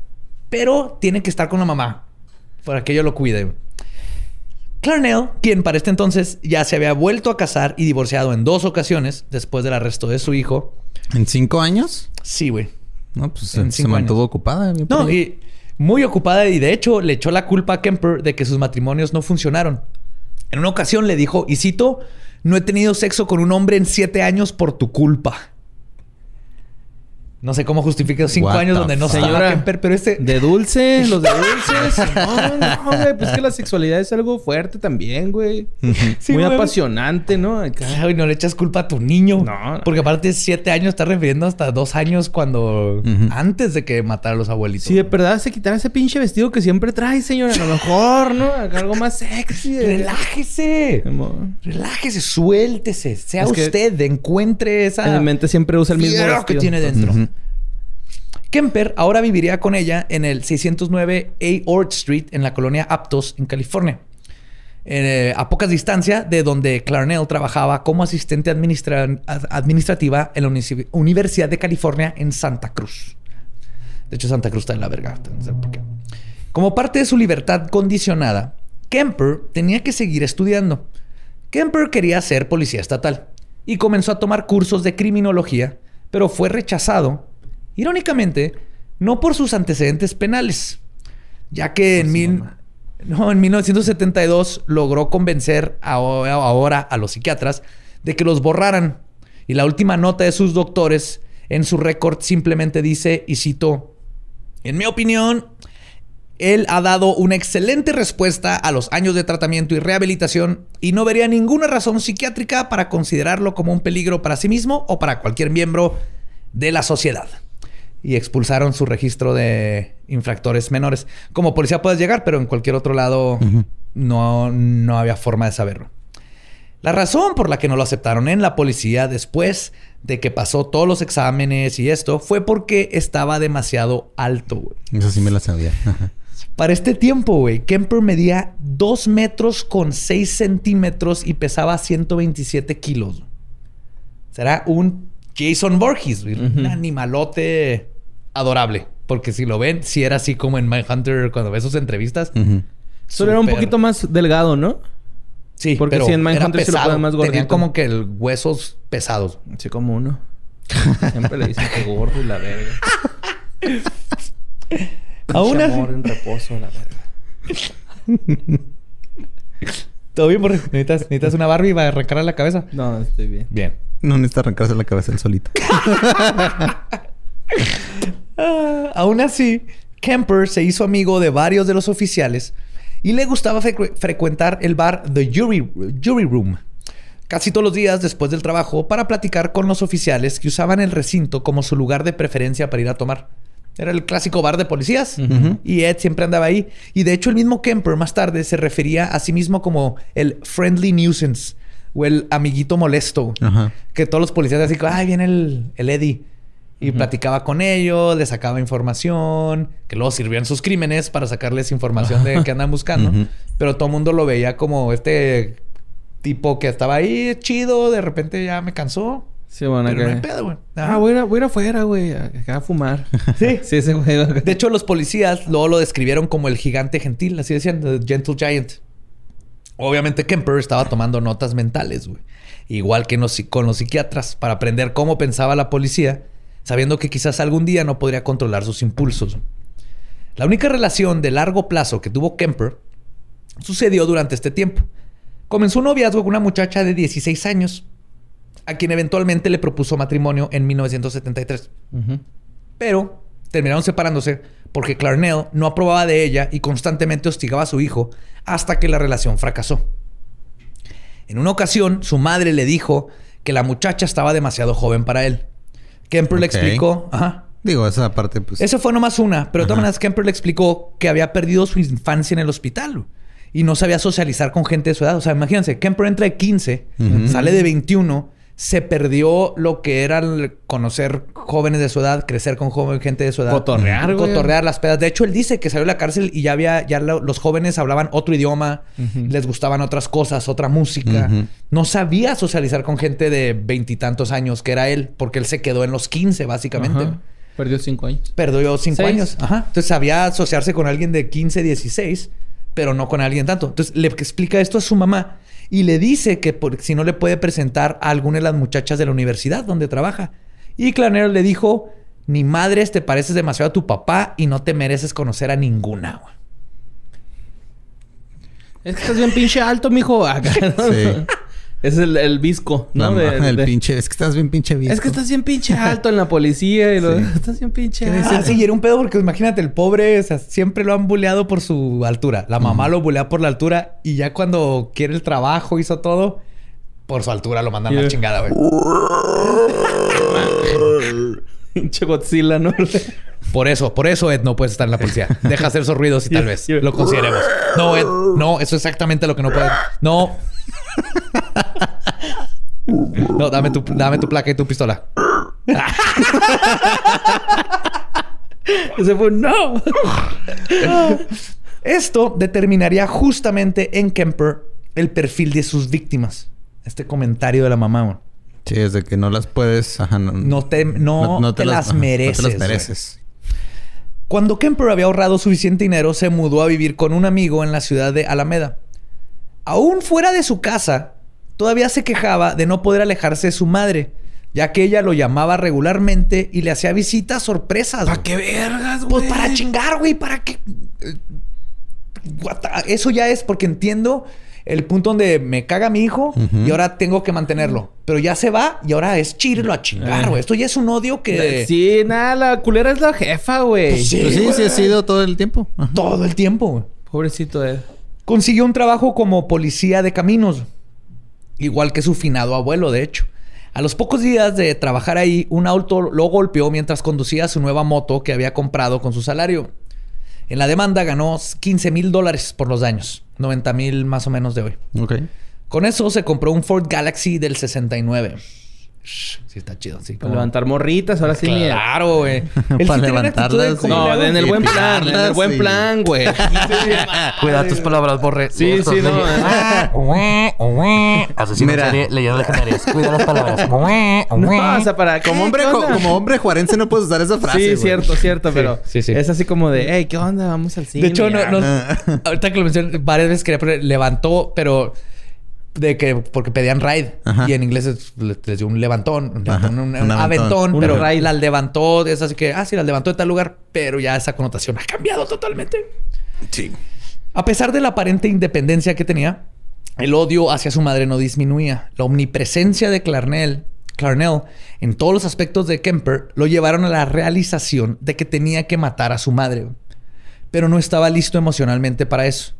Pero tiene que estar con la mamá. Para que yo lo cuide. Clarnell, quien para este entonces ya se había vuelto a casar y divorciado en dos ocasiones después del arresto de su hijo. ¿En cinco años? Sí, güey. No, pues En se, se mantuvo ocupada. No, y muy ocupada y de hecho le echó la culpa a Kemper de que sus matrimonios no funcionaron. En una ocasión le dijo, y cito, no he tenido sexo con un hombre en siete años por tu culpa. No sé cómo justifica esos cinco What años donde no fuck? estaba Kemper, pero este... De dulce, los de dulces. <laughs> No, no, güey. Pues que la sexualidad es algo fuerte también, güey. Sí, Muy güey. apasionante, ¿no? Acá. Ay, no le echas culpa a tu niño. No. Porque aparte siete años está refiriendo hasta dos años cuando... Antes de que matara a los abuelitos. Si de verdad se quitara ese pinche vestido que siempre trae, señora. A lo mejor, ¿no? Algo más sexy. Relájese. Amor. Relájese, suéltese. Sea Es usted, encuentre esa... En mi mente siempre usa el mismo vestido. que tiene dentro. Ujú. Kemper ahora viviría con ella en el 609 A. Ord Street en la colonia Aptos, en California. Eh, a pocas distancia de donde Clarnell trabajaba como asistente administra- ad- administrativa en la Uni- Universidad de California en Santa Cruz. De hecho, Santa Cruz está en la verga. Como parte de su libertad condicionada, Kemper tenía que seguir estudiando. Kemper quería ser policía estatal y comenzó a tomar cursos de criminología, pero fue rechazado, irónicamente, no por sus antecedentes penales, ya que en, mil- no, en 1972 logró convencer ahora, ahora a los psiquiatras de que los borraran. Y la última nota de sus doctores en su récord simplemente dice, y cito, en mi opinión, él ha dado una excelente respuesta a los años de tratamiento y rehabilitación y no vería ninguna razón psiquiátrica para considerarlo como un peligro para sí mismo o para cualquier miembro de la sociedad. Y expulsaron su registro de infractores menores. Como policía puedes llegar, pero en cualquier otro lado no, no había forma de saberlo. La razón por la que no lo aceptaron en la policía después de que pasó todos los exámenes y esto fue porque estaba demasiado alto. güey. Eso sí me la sabía. Ajá. Para este tiempo, güey, Kemper medía 2 metros con 6 centímetros y pesaba 127 kilos. Será un Jason güey, un animalote adorable. Porque si lo ven, si era así como en Mindhunter cuando ves sus entrevistas. Solo era un poquito más delgado, ¿no? Sí, Porque pero sí, en Mindhunter sí lo ponen más gordito. como que el huesos pesados. Así como uno. <laughs> Siempre le dicen que gordo y la verga. <laughs> Aún así- amor en reposo, la verga. <laughs> ¿Todo bien, Borre? ¿Necesitas, necesitas una Barbie para arrancar la cabeza? No, estoy bien. Bien. No necesita arrancarse la cabeza él solito. <laughs> Aún así, Kemper se hizo amigo de varios de los oficiales y le gustaba frecu- frecuentar el bar The Jury, Jury Room, casi todos los días después del trabajo para platicar con los oficiales que usaban el recinto como su lugar de preferencia para ir a tomar. Era el clásico bar de policías y Ed siempre andaba ahí. Y de hecho el mismo Kemper más tarde se refería a sí mismo como el friendly nuisance o el amiguito molesto. Que todos los policías así, ay, viene el, el Eddie. Y platicaba con ellos, le sacaba información, que luego sirvió sus crímenes para sacarles información de qué andan buscando. Pero todo el mundo lo veía como este tipo que estaba ahí chido, de repente ya me cansó. Sí, bueno, Pero no hay pedo, güey. Ah, voy a, ir afuera, güey, acá a fumar. <laughs> Sí. sí, ese güey. De hecho, los policías luego lo describieron como el gigante gentil, así decían, the gentle giant. Obviamente Kemper estaba tomando notas mentales, güey. Igual que con los psiquiatras, para aprender cómo pensaba la policía, sabiendo que quizás algún día no podría controlar sus impulsos. La única relación de largo plazo que tuvo Kemper sucedió durante este tiempo. Comenzó un noviazgo con una muchacha de 16 años, a quien eventualmente le propuso matrimonio en 1973. Pero terminaron separándose porque Clarnell no aprobaba de ella y constantemente hostigaba a su hijo hasta que la relación fracasó. En una ocasión, su madre le dijo que la muchacha estaba demasiado joven para él. Kemper le explicó, ajá, Digo, esa parte, pues. Eso fue nomás una, pero de todas maneras, Kemper le explicó que había perdido su infancia en el hospital y no sabía socializar con gente de su edad. O sea, imagínense, Kemper entra de 15, sale de 21, se perdió lo que era conocer jóvenes de su edad, crecer con joven, gente de su edad. Cotorrear, Cotorrear las pedas. De hecho, él dice que salió de la cárcel y ya había, ya los jóvenes hablaban otro idioma, les gustaban otras cosas, otra música. No sabía socializar con gente de veintitantos años, que era él, porque él se quedó en los 15, básicamente. Perdió cinco años. Perdió cinco años. Ajá. Entonces sabía asociarse con alguien de 15, 16 pero no con alguien tanto. Entonces le explica esto a su mamá y le dice que si no le puede presentar a alguna de las muchachas de la universidad donde trabaja. Y Clarnero le dijo, ni madres te pareces demasiado a tu papá y no te mereces conocer a ninguna. Es que estás bien pinche alto, mijo. Acá, <laughs> sí. Es el, el visco, ¿no? el pinche... Es que estás bien pinche visco. Es que estás bien pinche alto en la policía y lo... <laughs> Estás bien pinche alto. Ah, sí, y era un pedo porque imagínate, el pobre... O sea, siempre lo han buleado por su altura. La mamá lo bulea por la altura y ya cuando quiere el trabajo, hizo todo... Por su altura lo mandan a la chingada, güey. <laughs> Pinche Godzilla, ¿no? <laughs> Por eso, por eso, Ed, no puedes estar en la policía. Deja hacer esos ruidos y tal vez lo consideremos. No, Ed, no, eso es exactamente lo que no puede. No. No, dame tu, dame tu placa y tu pistola. Ese fue no. Esto determinaría justamente en Kemper el perfil de sus víctimas. Este comentario de la mamá. Sí, es de que no las puedes. no, te, no, te, las, mereces. No te las mereces. Cuando Kemper había ahorrado suficiente dinero, se mudó a vivir con un amigo en la ciudad de Alameda. Aún fuera de su casa, todavía se quejaba de no poder alejarse de su madre, ya que ella lo llamaba regularmente y le hacía visitas sorpresas. ¿Para qué vergas, güey? Pues para chingar, güey, para qué. Eso ya es porque entiendo el punto donde me caga mi hijo y ahora tengo que mantenerlo. Pero ya se va y ahora es chirlo a chingar, güey. Esto ya es un odio que. Sí, nada, la culera es la jefa, güey. Pues sí, pues sí, sí, ha sido todo el tiempo. Todo el tiempo, güey. Pobrecito Ed. Consiguió un trabajo como policía de caminos, igual que su finado abuelo, de hecho. A los pocos días de trabajar ahí, un auto lo golpeó mientras conducía su nueva moto que había comprado con su salario. En la demanda ganó 15 mil dólares por los daños. 90 mil más o menos de hoy. Con eso se compró un Ford Galaxy del 69. Sí, está chido, sí. Para levantar morritas, ahora sí. Claro, güey. <laughs> Para levantarlas. No, en el buen plan. En el buen plan, güey. <laughs> Cuida tus palabras, borre. Sí, sí, no. Asesino Mira. serie, leyendas legendarias. Cuida las palabras. <laughs> no, o sea, para... Como hombre, como hombre juarense no puedes usar esa frase, Sí, cierto, cierto. Pero es así como de... Hey, ¿qué onda? Vamos al cine. De hecho, no, ahorita que lo mencioné, varias veces quería poner... Levantó, pero de que porque pedían ride y en inglés les, dio un levantón, un, aventón, pero ride. la levantó, es así que, ah, sí, la levantó de tal lugar, pero ya esa connotación ha cambiado totalmente. Sí. A pesar de la aparente independencia que tenía, el odio hacia su madre no disminuía. La omnipresencia de Clarnell, Clarnell en todos los aspectos de Kemper lo llevaron a la realización de que tenía que matar a su madre, pero no estaba listo emocionalmente para eso.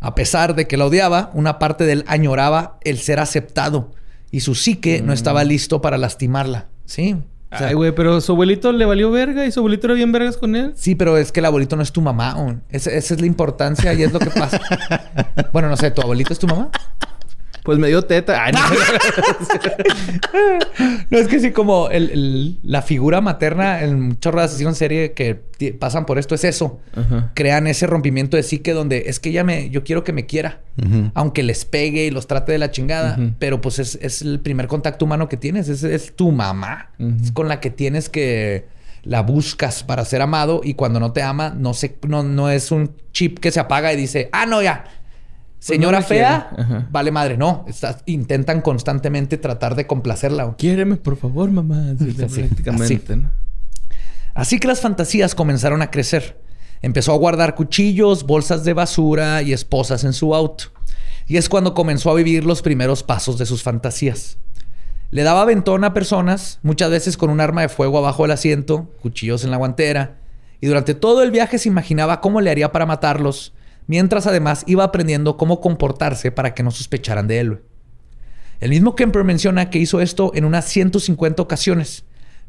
A pesar de que la odiaba, una parte de él añoraba el ser aceptado y su psique no estaba mm. listo para lastimarla. Sí. Ay, güey, pero su abuelito le valió verga y su abuelito era bien vergas con él. Sí, pero es que el abuelito no es tu mamá. Esa, esa es la importancia y es lo que pasa. <laughs> bueno, no sé, ¿tu abuelito es tu mamá? Pues me dio teta. <laughs> no. es que sí, como la figura materna en chorro de asesinos serie que pasan por esto es eso. Crean ese rompimiento de psique donde es que ella me, yo quiero que me quiera. Aunque les pegue y los trate de la chingada. Pero pues es, el primer contacto humano que tienes. Es, tu mamá. Es con la que tienes que la buscas para ser amado y cuando no te ama, no, sé, no, no es un chip que se apaga y dice, ah, no, ya, pues Señora fea, vale madre, no. intentan constantemente tratar de complacerla. Quiéreme, por favor, mamá. <laughs> Así. que las fantasías comenzaron a crecer. Empezó a guardar cuchillos, bolsas de basura y esposas en su auto. Y es cuando comenzó a vivir los primeros pasos de sus fantasías. Le daba aventón a personas, muchas veces con un arma de fuego abajo del asiento, cuchillos en la guantera, y durante todo el viaje se imaginaba cómo le haría para matarlos mientras además iba aprendiendo cómo comportarse para que no sospecharan de él. El mismo Kemper menciona que hizo esto en unas 150 ocasiones,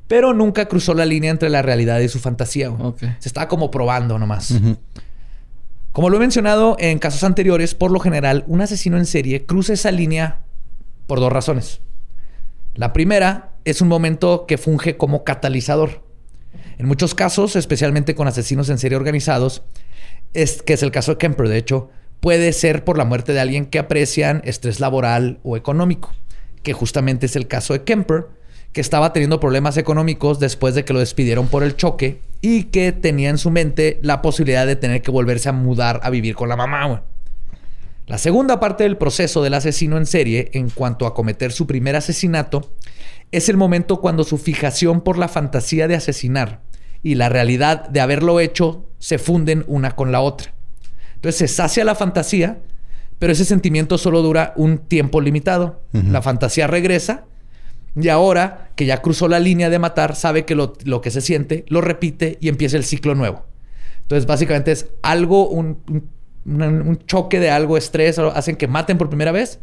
pero nunca cruzó la línea entre la realidad y su fantasía. Se estaba como probando nomás. Como lo he mencionado en casos anteriores, por lo general, un asesino en serie cruza esa línea por dos razones. La primera es un momento que funge como catalizador. En muchos casos, especialmente con asesinos en serie organizados, es, que es el caso de Kemper, de hecho, puede ser por la muerte de alguien que aprecian estrés laboral o económico, que justamente es el caso de Kemper, que estaba teniendo problemas económicos después de que lo despidieron por el choque y que tenía en su mente la posibilidad de tener que volverse a mudar a vivir con la mamá. La segunda parte del proceso del asesino en serie en cuanto a cometer su primer asesinato es el momento cuando su fijación por la fantasía de asesinar y la realidad de haberlo hecho se funden una con la otra. Entonces se sacia la fantasía, pero ese sentimiento solo dura un tiempo limitado. La fantasía regresa y ahora que ya cruzó la línea de matar, sabe que lo, que se siente, lo repite y empieza el ciclo nuevo. Entonces básicamente es algo, un, un choque de algo, estrés, hacen que maten por primera vez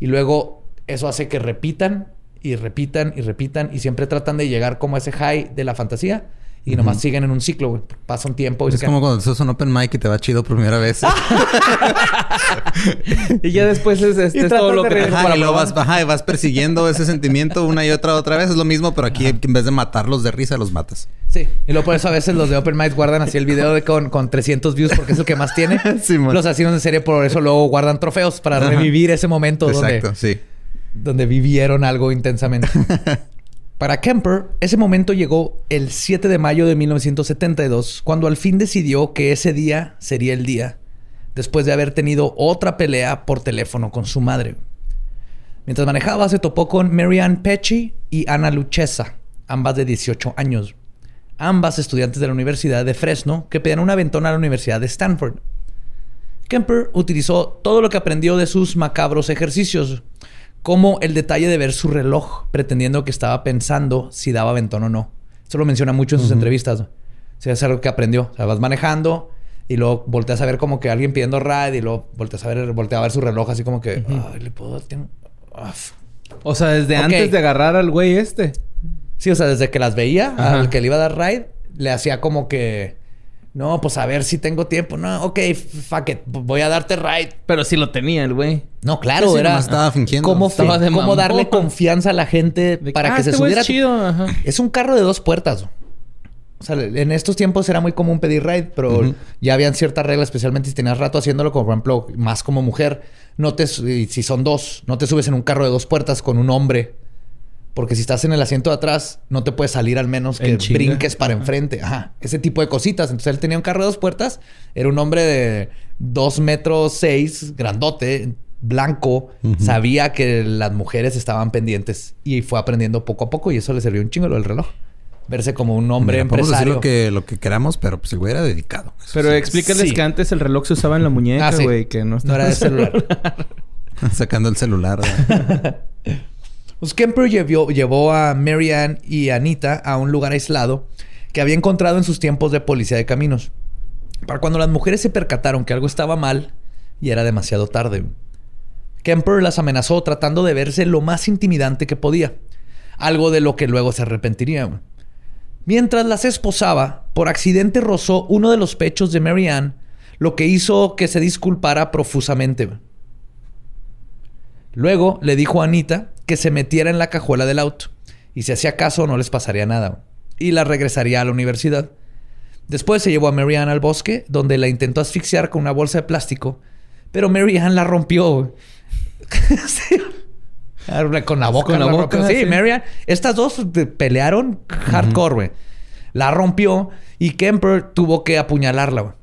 y luego eso hace que repitan y repitan y repitan y siempre tratan de llegar como a ese high de la fantasía y nomás siguen en un ciclo, güey. Pasa un tiempo. Y es como cuando haces un open mic y te va chido por primera vez. <laughs> y ya después es, todo lo que y lo vas, y vas persiguiendo ese sentimiento una y otra otra vez. Es lo mismo, pero aquí en vez de matarlos de risa, los matas. Sí. Y luego por eso a veces los de open mic guardan así el video de con, con 300 views porque es el que más tiene. <laughs> los asesinos en serie por eso luego guardan trofeos para revivir ese momento Exacto, donde, sí. donde vivieron algo intensamente. <laughs> Para Kemper, ese momento llegó el 7 de mayo de 1972, cuando al fin decidió que ese día sería el día, después de haber tenido otra pelea por teléfono con su madre. Mientras manejaba, se topó con Marianne Pecci y Ana Luchesa, ambas de 18 años, ambas estudiantes de la Universidad de Fresno que pedían una ventona a la Universidad de Stanford. Kemper utilizó todo lo que aprendió de sus macabros ejercicios, como el detalle de ver su reloj, pretendiendo que estaba pensando si daba ventón o no. Eso lo menciona mucho en sus entrevistas. O sea, es algo que aprendió. O sea, vas manejando y luego volteas a ver como que alguien pidiendo ride y luego volteas a ver, volteas a ver su reloj así como que, ay, le puedo... O sea, desde antes de agarrar al güey este. Sí, o sea, desde que las veía, al que le iba a dar ride, le hacía como que no, pues a ver si tengo tiempo. No, ok, fuck it. Voy a darte ride. Pero sí lo tenía el güey. No, claro, era. estaba fingiendo. Cómo, cómo darle confianza a la gente para que ah, se este subiera. Es, chido. es un carro de dos puertas. O sea, en estos tiempos era muy común pedir ride, pero ya habían ciertas reglas, especialmente si tenías rato haciéndolo, como por ejemplo, más como mujer. No te, si son dos, no te subes en un carro de dos puertas con un hombre porque si estás en el asiento de atrás, no te puedes salir al menos que brinques para enfrente. Ajá. Ese tipo de cositas. Entonces él tenía un carro de dos puertas. Era un hombre de dos metros seis, grandote, blanco. Sabía que las mujeres estaban pendientes. Y fue aprendiendo poco a poco. Y eso le sirvió un chingo lo del reloj. Verse como un hombre empresario. Podemos decir lo que, lo que queramos, pero pues el güey era dedicado. pero explícales que antes el reloj se usaba en la muñeca, ah, güey. Que no, no era de celular. <laughs> Sacando el celular. <laughs> Pues Kemper llevó, a Marianne y Anita a un lugar aislado que había encontrado en sus tiempos de policía de caminos. Para cuando las mujeres se percataron que algo estaba mal y era demasiado tarde. Kemper las amenazó tratando de verse lo más intimidante que podía, algo de lo que luego se arrepentiría. Mientras las esposaba, por accidente rozó uno de los pechos de Mary Ann, lo que hizo que se disculpara profusamente. Luego le dijo a Anita que se metiera en la cajuela del auto y si hacía caso no les pasaría nada y la regresaría a la universidad. Después se llevó a Mary Ann al bosque, donde la intentó asfixiar con una bolsa de plástico, pero Mary Ann la rompió. <laughs> Con la boca. Con la, boca. Sí, Marianne. Estas dos pelearon hardcore, güey. La rompió y Kemper tuvo que apuñalarla, güey.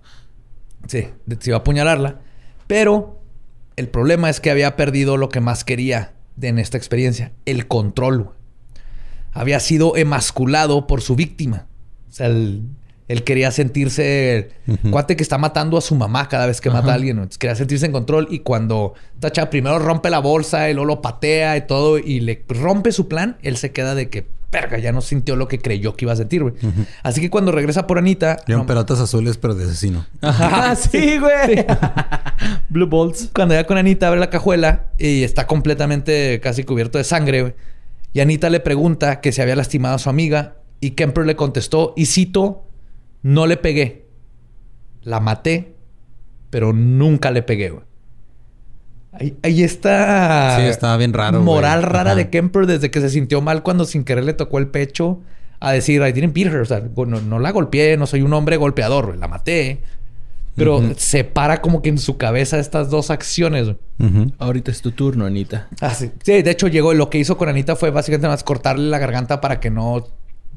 Sí, decidió apuñalarla. Pero el problema es que había perdido lo que más quería en esta experiencia: el control. Había sido emasculado por su víctima. O sea, el, él quería sentirse cuate que está matando a su mamá cada vez que mata a alguien. quería sentirse en control y cuando Tacha primero rompe la bolsa luego lo patea y todo y le rompe su plan, él se queda de que perga, ya no sintió lo que creyó que iba a sentir, güey. Así que cuando regresa por Anita. Leon pelotas azules, pero de asesino. Ajá, <laughs> sí, güey. <laughs> Blue balls. Cuando ya con Anita abre la cajuela y está completamente casi cubierto de sangre, güey. Y Anita le pregunta que se había lastimado a su amiga y Kemper le contestó, y cito, no le pegué. La maté, pero nunca le pegué, güey. Ahí, está. Sí, estaba bien raro. Moral rara de Kemper desde que se sintió mal cuando sin querer le tocó el pecho a decir, I didn't beat her. O sea, no, la golpeé, no soy un hombre golpeador, güey. la maté. Pero separa como que en su cabeza estas dos acciones. Ahorita es tu turno, Anita. Ah, sí. sí. de hecho llegó. Lo que hizo con Anita fue básicamente más cortarle la garganta para que no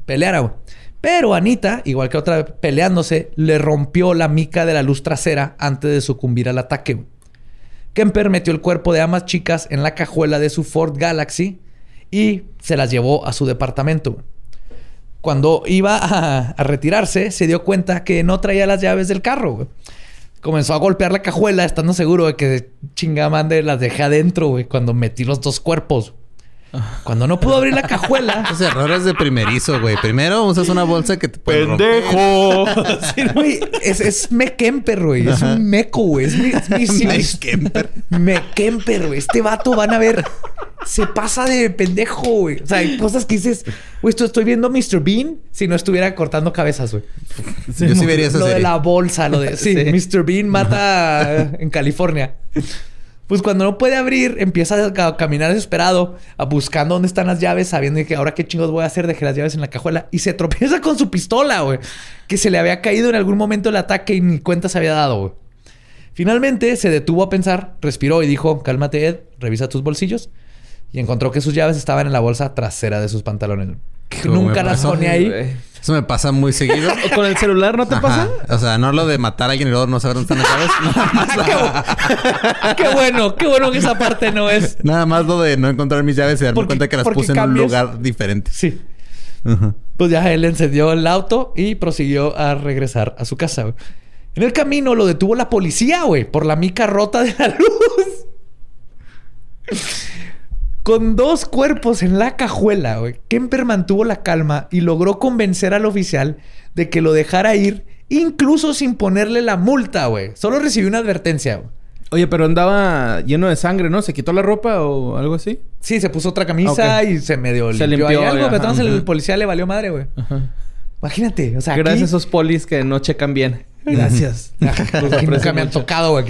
peleara, güey. Pero Anita, igual que otra vez peleándose, le rompió la mica de la luz trasera antes de sucumbir al ataque. Kemper metió el cuerpo de ambas chicas en la cajuela de su Ford Galaxy y se las llevó a su departamento. Cuando iba a, retirarse, se dio cuenta que no traía las llaves del carro. Comenzó a golpear la cajuela, estando seguro de que chingamande las dejé adentro, cuando metí los dos cuerpos. Cuando no pudo abrir la cajuela. <laughs> Esos errores de primerizo, güey. Primero usas una bolsa que te puede ¡Pendejo! <laughs> güey. Es, es Mekemper, güey. Es un meco, güey. Es mi... <laughs> Mekemper. Mekemper, güey. Este vato van a ver... Se pasa de pendejo, güey. O sea, hay cosas que dices... Güey, estoy viendo Mr. Bean si no estuviera cortando cabezas, güey. Yo sí vería eso. Lo de la bolsa, lo de... Sí, Mr. Bean mata en California. Pues cuando no puede abrir, empieza a caminar desesperado, a buscando dónde están las llaves, sabiendo que ahora qué chingos voy a hacer, dejé las llaves en la cajuela y se tropieza con su pistola, güey, que se le había caído en algún momento el ataque y ni cuenta se había dado, güey. Finalmente se detuvo a pensar, respiró y dijo, cálmate Ed, revisa tus bolsillos. Y encontró que sus llaves estaban en la bolsa trasera de sus pantalones. Nunca las pone ahí. Eso me pasa muy seguido. <laughs> ¿Con el celular no te pasa? O sea, no lo de matar a alguien y luego no saber dónde están las llaves. <laughs> qué, bueno, qué bueno que esa parte no es. Nada más lo de no encontrar mis llaves y darme cuenta que las puse en un lugar diferente. Sí. Pues ya él encendió el auto y prosiguió a regresar a su casa. En el camino lo detuvo la policía, güey, por la mica rota de la luz. Con dos cuerpos en la cajuela, güey, Kemper mantuvo la calma y logró convencer al oficial de que lo dejara ir, incluso sin ponerle la multa, güey. Solo recibió una advertencia, güey. Oye, pero andaba lleno de sangre, ¿no? ¿Se quitó la ropa o algo así? Sí, se puso otra camisa y se medio se limpió, ahí algo, pero entonces el policía le valió madre, güey. Imagínate, o sea, Gracias a esos polis que no checan bien. Gracias. <laughs> pues nunca me han tocado, güey.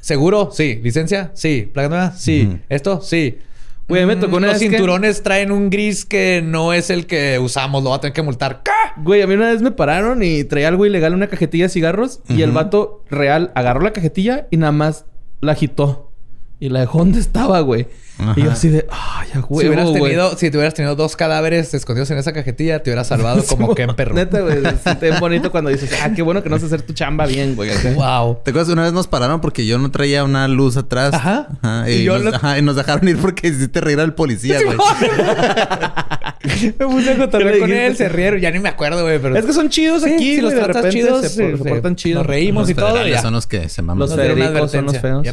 ¿Seguro? Sí. ¿Licencia? Sí. ¿Placa nueva? Sí. ¿Esto? Sí. Güey, me tocó una Los cinturones traen un gris que no es el que usamos. Lo va a tener que multar. ¿Qué? Güey, a mí una vez me pararon y traía algo ilegal, una cajetilla de cigarros. Y el vato real agarró la cajetilla y nada más la agitó. Y la dejó donde estaba, güey. Y yo así de, ay, ya si hubieras tenido, Si te hubieras tenido dos cadáveres escondidos en esa cajetilla, te hubieras salvado como perro. Neta, güey. <laughs> Es bonito cuando dices, ah, qué bueno que no sé hacer tu chamba bien, güey. Wow. ¿Te acuerdas que una vez nos pararon porque yo no traía una luz atrás? Ajá. y, nos, dejaron ir porque hiciste reír al policía, <laughs> güey. me puse a contar con él, se rieron. Ya ni me acuerdo, güey. Pero... Es que son chidos aquí. Si los tratas chidos, se, portan chidos. Nos reímos y todo. son los que se maman. Los Federicos son los feos.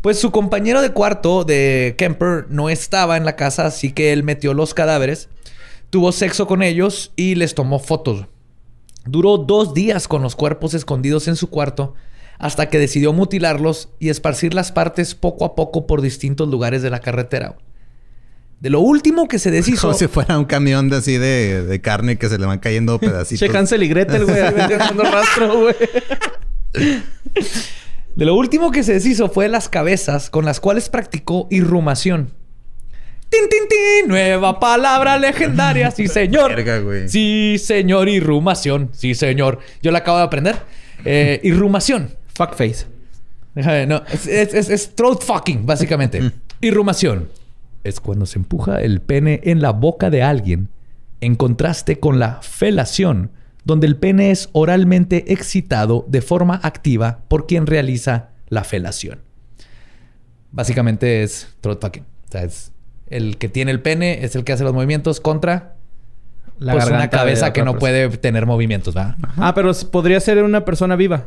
Pues su compañero de cuarto de Kemper no estaba en la casa, así que él metió los cadáveres, tuvo sexo con ellos y les tomó fotos. Duró dos días con los cuerpos escondidos en su cuarto hasta que decidió mutilarlos y esparcir las partes poco a poco por distintos lugares de la carretera. De lo último que se deshizo. Como si fuera un camión de así de, carne que se le van cayendo <laughs> pedacitos. che, Hansel y Gretel, güey, rastro, güey. <laughs> De lo último que se deshizo fue las cabezas con las cuales practicó irrumación. ¡Tin, tin, tin! Nueva palabra legendaria. Sí, <laughs> señor. Sí, señor. Irrumación. Sí, señor. Yo la acabo de aprender. Eh, irrumación. Fuckface. No, es, es, es, throat fucking, básicamente. Irrumación. Es cuando se empuja el pene en la boca de alguien, en contraste con la felación, donde el pene es oralmente excitado de forma activa por quien realiza la felación. Básicamente es throat fucking. O sea, es el que tiene el pene es el que hace los movimientos contra la pues una cabeza que no puede tener movimientos, ¿verdad? Ah, pero podría ser una persona viva.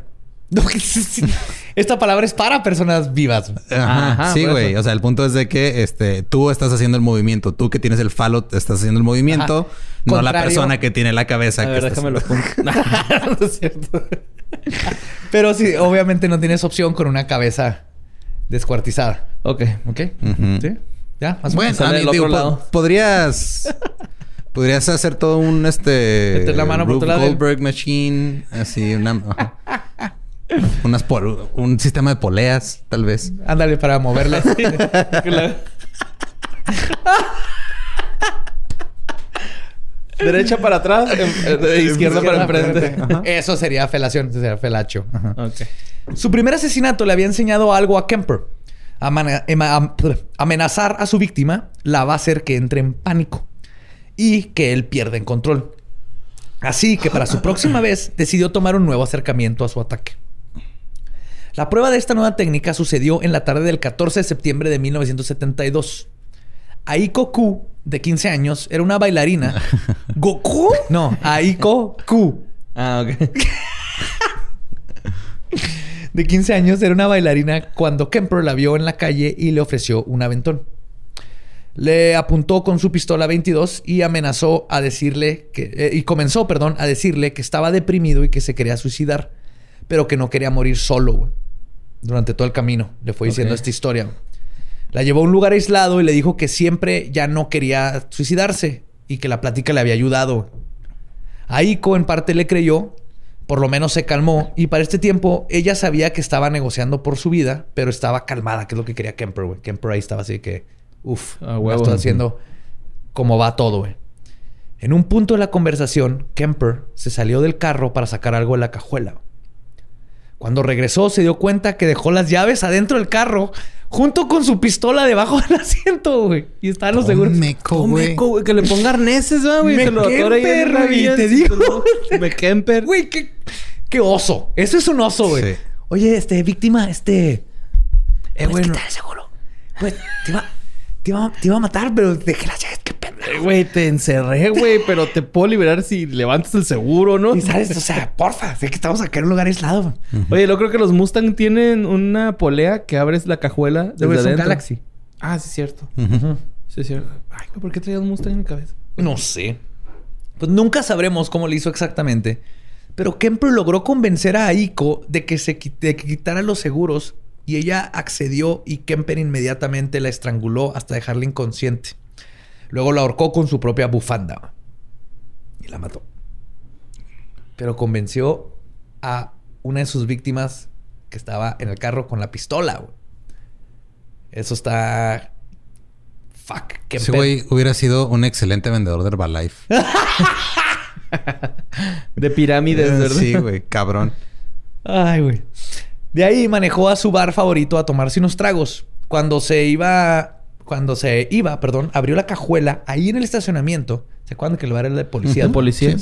<laughs> Esta palabra es para personas vivas. Ajá, sí, güey. O sea, el punto es de que este, tú estás haciendo el movimiento. Tú que tienes el falo estás haciendo el movimiento. No la persona que tiene la cabeza. A ver, déjame lo <laughs> <laughs> no es cierto. Pero sí, obviamente no tienes opción con una cabeza descuartizada. Ok. Ok. ¿Sí? Ya, más bueno, lado. podrías... Podrías hacer todo un este la mano por Goldberg machine, así una <laughs> unas por un sistema de poleas, tal vez. Ándale para moverla. <laughs> Derecha para atrás, izquierda, para enfrente. <laughs> Eso sería felación, sería felacho. Su primer asesinato le había enseñado algo a Kemper amenazar a su víctima la va a hacer que entre en pánico y que él pierda el control. Así que para su próxima vez decidió tomar un nuevo acercamiento a su ataque. La prueba de esta nueva técnica sucedió en la tarde del 14 de septiembre de 1972. Aiko Ku, de 15 años, era una bailarina. <laughs> ¿Goku? No, Aiko Ku. Ah, ok. <laughs> de 15 años, era una bailarina cuando Kemper la vio en la calle y le ofreció un aventón. Le apuntó con su pistola 22 y amenazó a decirle que eh, y comenzó, perdón, a decirle que estaba deprimido y que se quería suicidar, pero que no quería morir solo. Durante todo el camino le fue diciendo esta historia. La llevó a un lugar aislado y le dijo que siempre ya no quería suicidarse y que la plática le había ayudado. Aiko en parte le creyó por lo menos se calmó. Y para este tiempo, ella sabía que estaba negociando por su vida, pero estaba calmada, que es lo que quería Kemper, güey. Kemper ahí estaba así que, uff, estoy haciendo como va todo, güey. En un punto de la conversación, Kemper se salió del carro para sacar algo de la cajuela. Cuando regresó, se dio cuenta que dejó las llaves adentro del carro junto con su pistola debajo del <laughs> asiento, güey. Y estaban los seguros. Meco, güey. Que le ponga arneses, güey. Me lo ahí te digo. Me Kemper. Güey, qué, qué oso. Eso es un oso, güey. Oye, este, víctima, este... Eh, güey. No. seguro. Pues, te iba, te, iba, te iba a matar, pero dejé las llaves. Qué eh, güey, te encerré, güey, pero te puedo liberar si levantas el seguro, ¿no? Y sabes, o sea, porfa, sé que estamos acá en un lugar aislado. Oye, yo creo que los Mustang tienen una polea que abres la cajuela desde adentro. Galaxy. Ah, sí, es cierto. Sí, es cierto. Ay, ¿por qué traías un Mustang en mi cabeza? No sé. Pues nunca sabremos cómo lo hizo exactamente. Pero Kemper logró convencer a Aiko de que se de que quitara los seguros y ella accedió y Kemper inmediatamente la estranguló hasta dejarla inconsciente. Luego la ahorcó con su propia bufanda y la mató. Pero convenció a una de sus víctimas que estaba en el carro con la pistola. Eso está. Fuck. Ese güey hubiera sido un excelente vendedor de Herbalife. de pirámides, eh, ¿verdad? Sí, güey, cabrón. Ay, güey. De ahí manejó a su bar favorito a tomarse unos tragos. Cuando se iba cuando se iba, perdón, abrió la cajuela ahí en el estacionamiento. ¿Se acuerdan que el bar era de policía? ¿De policía?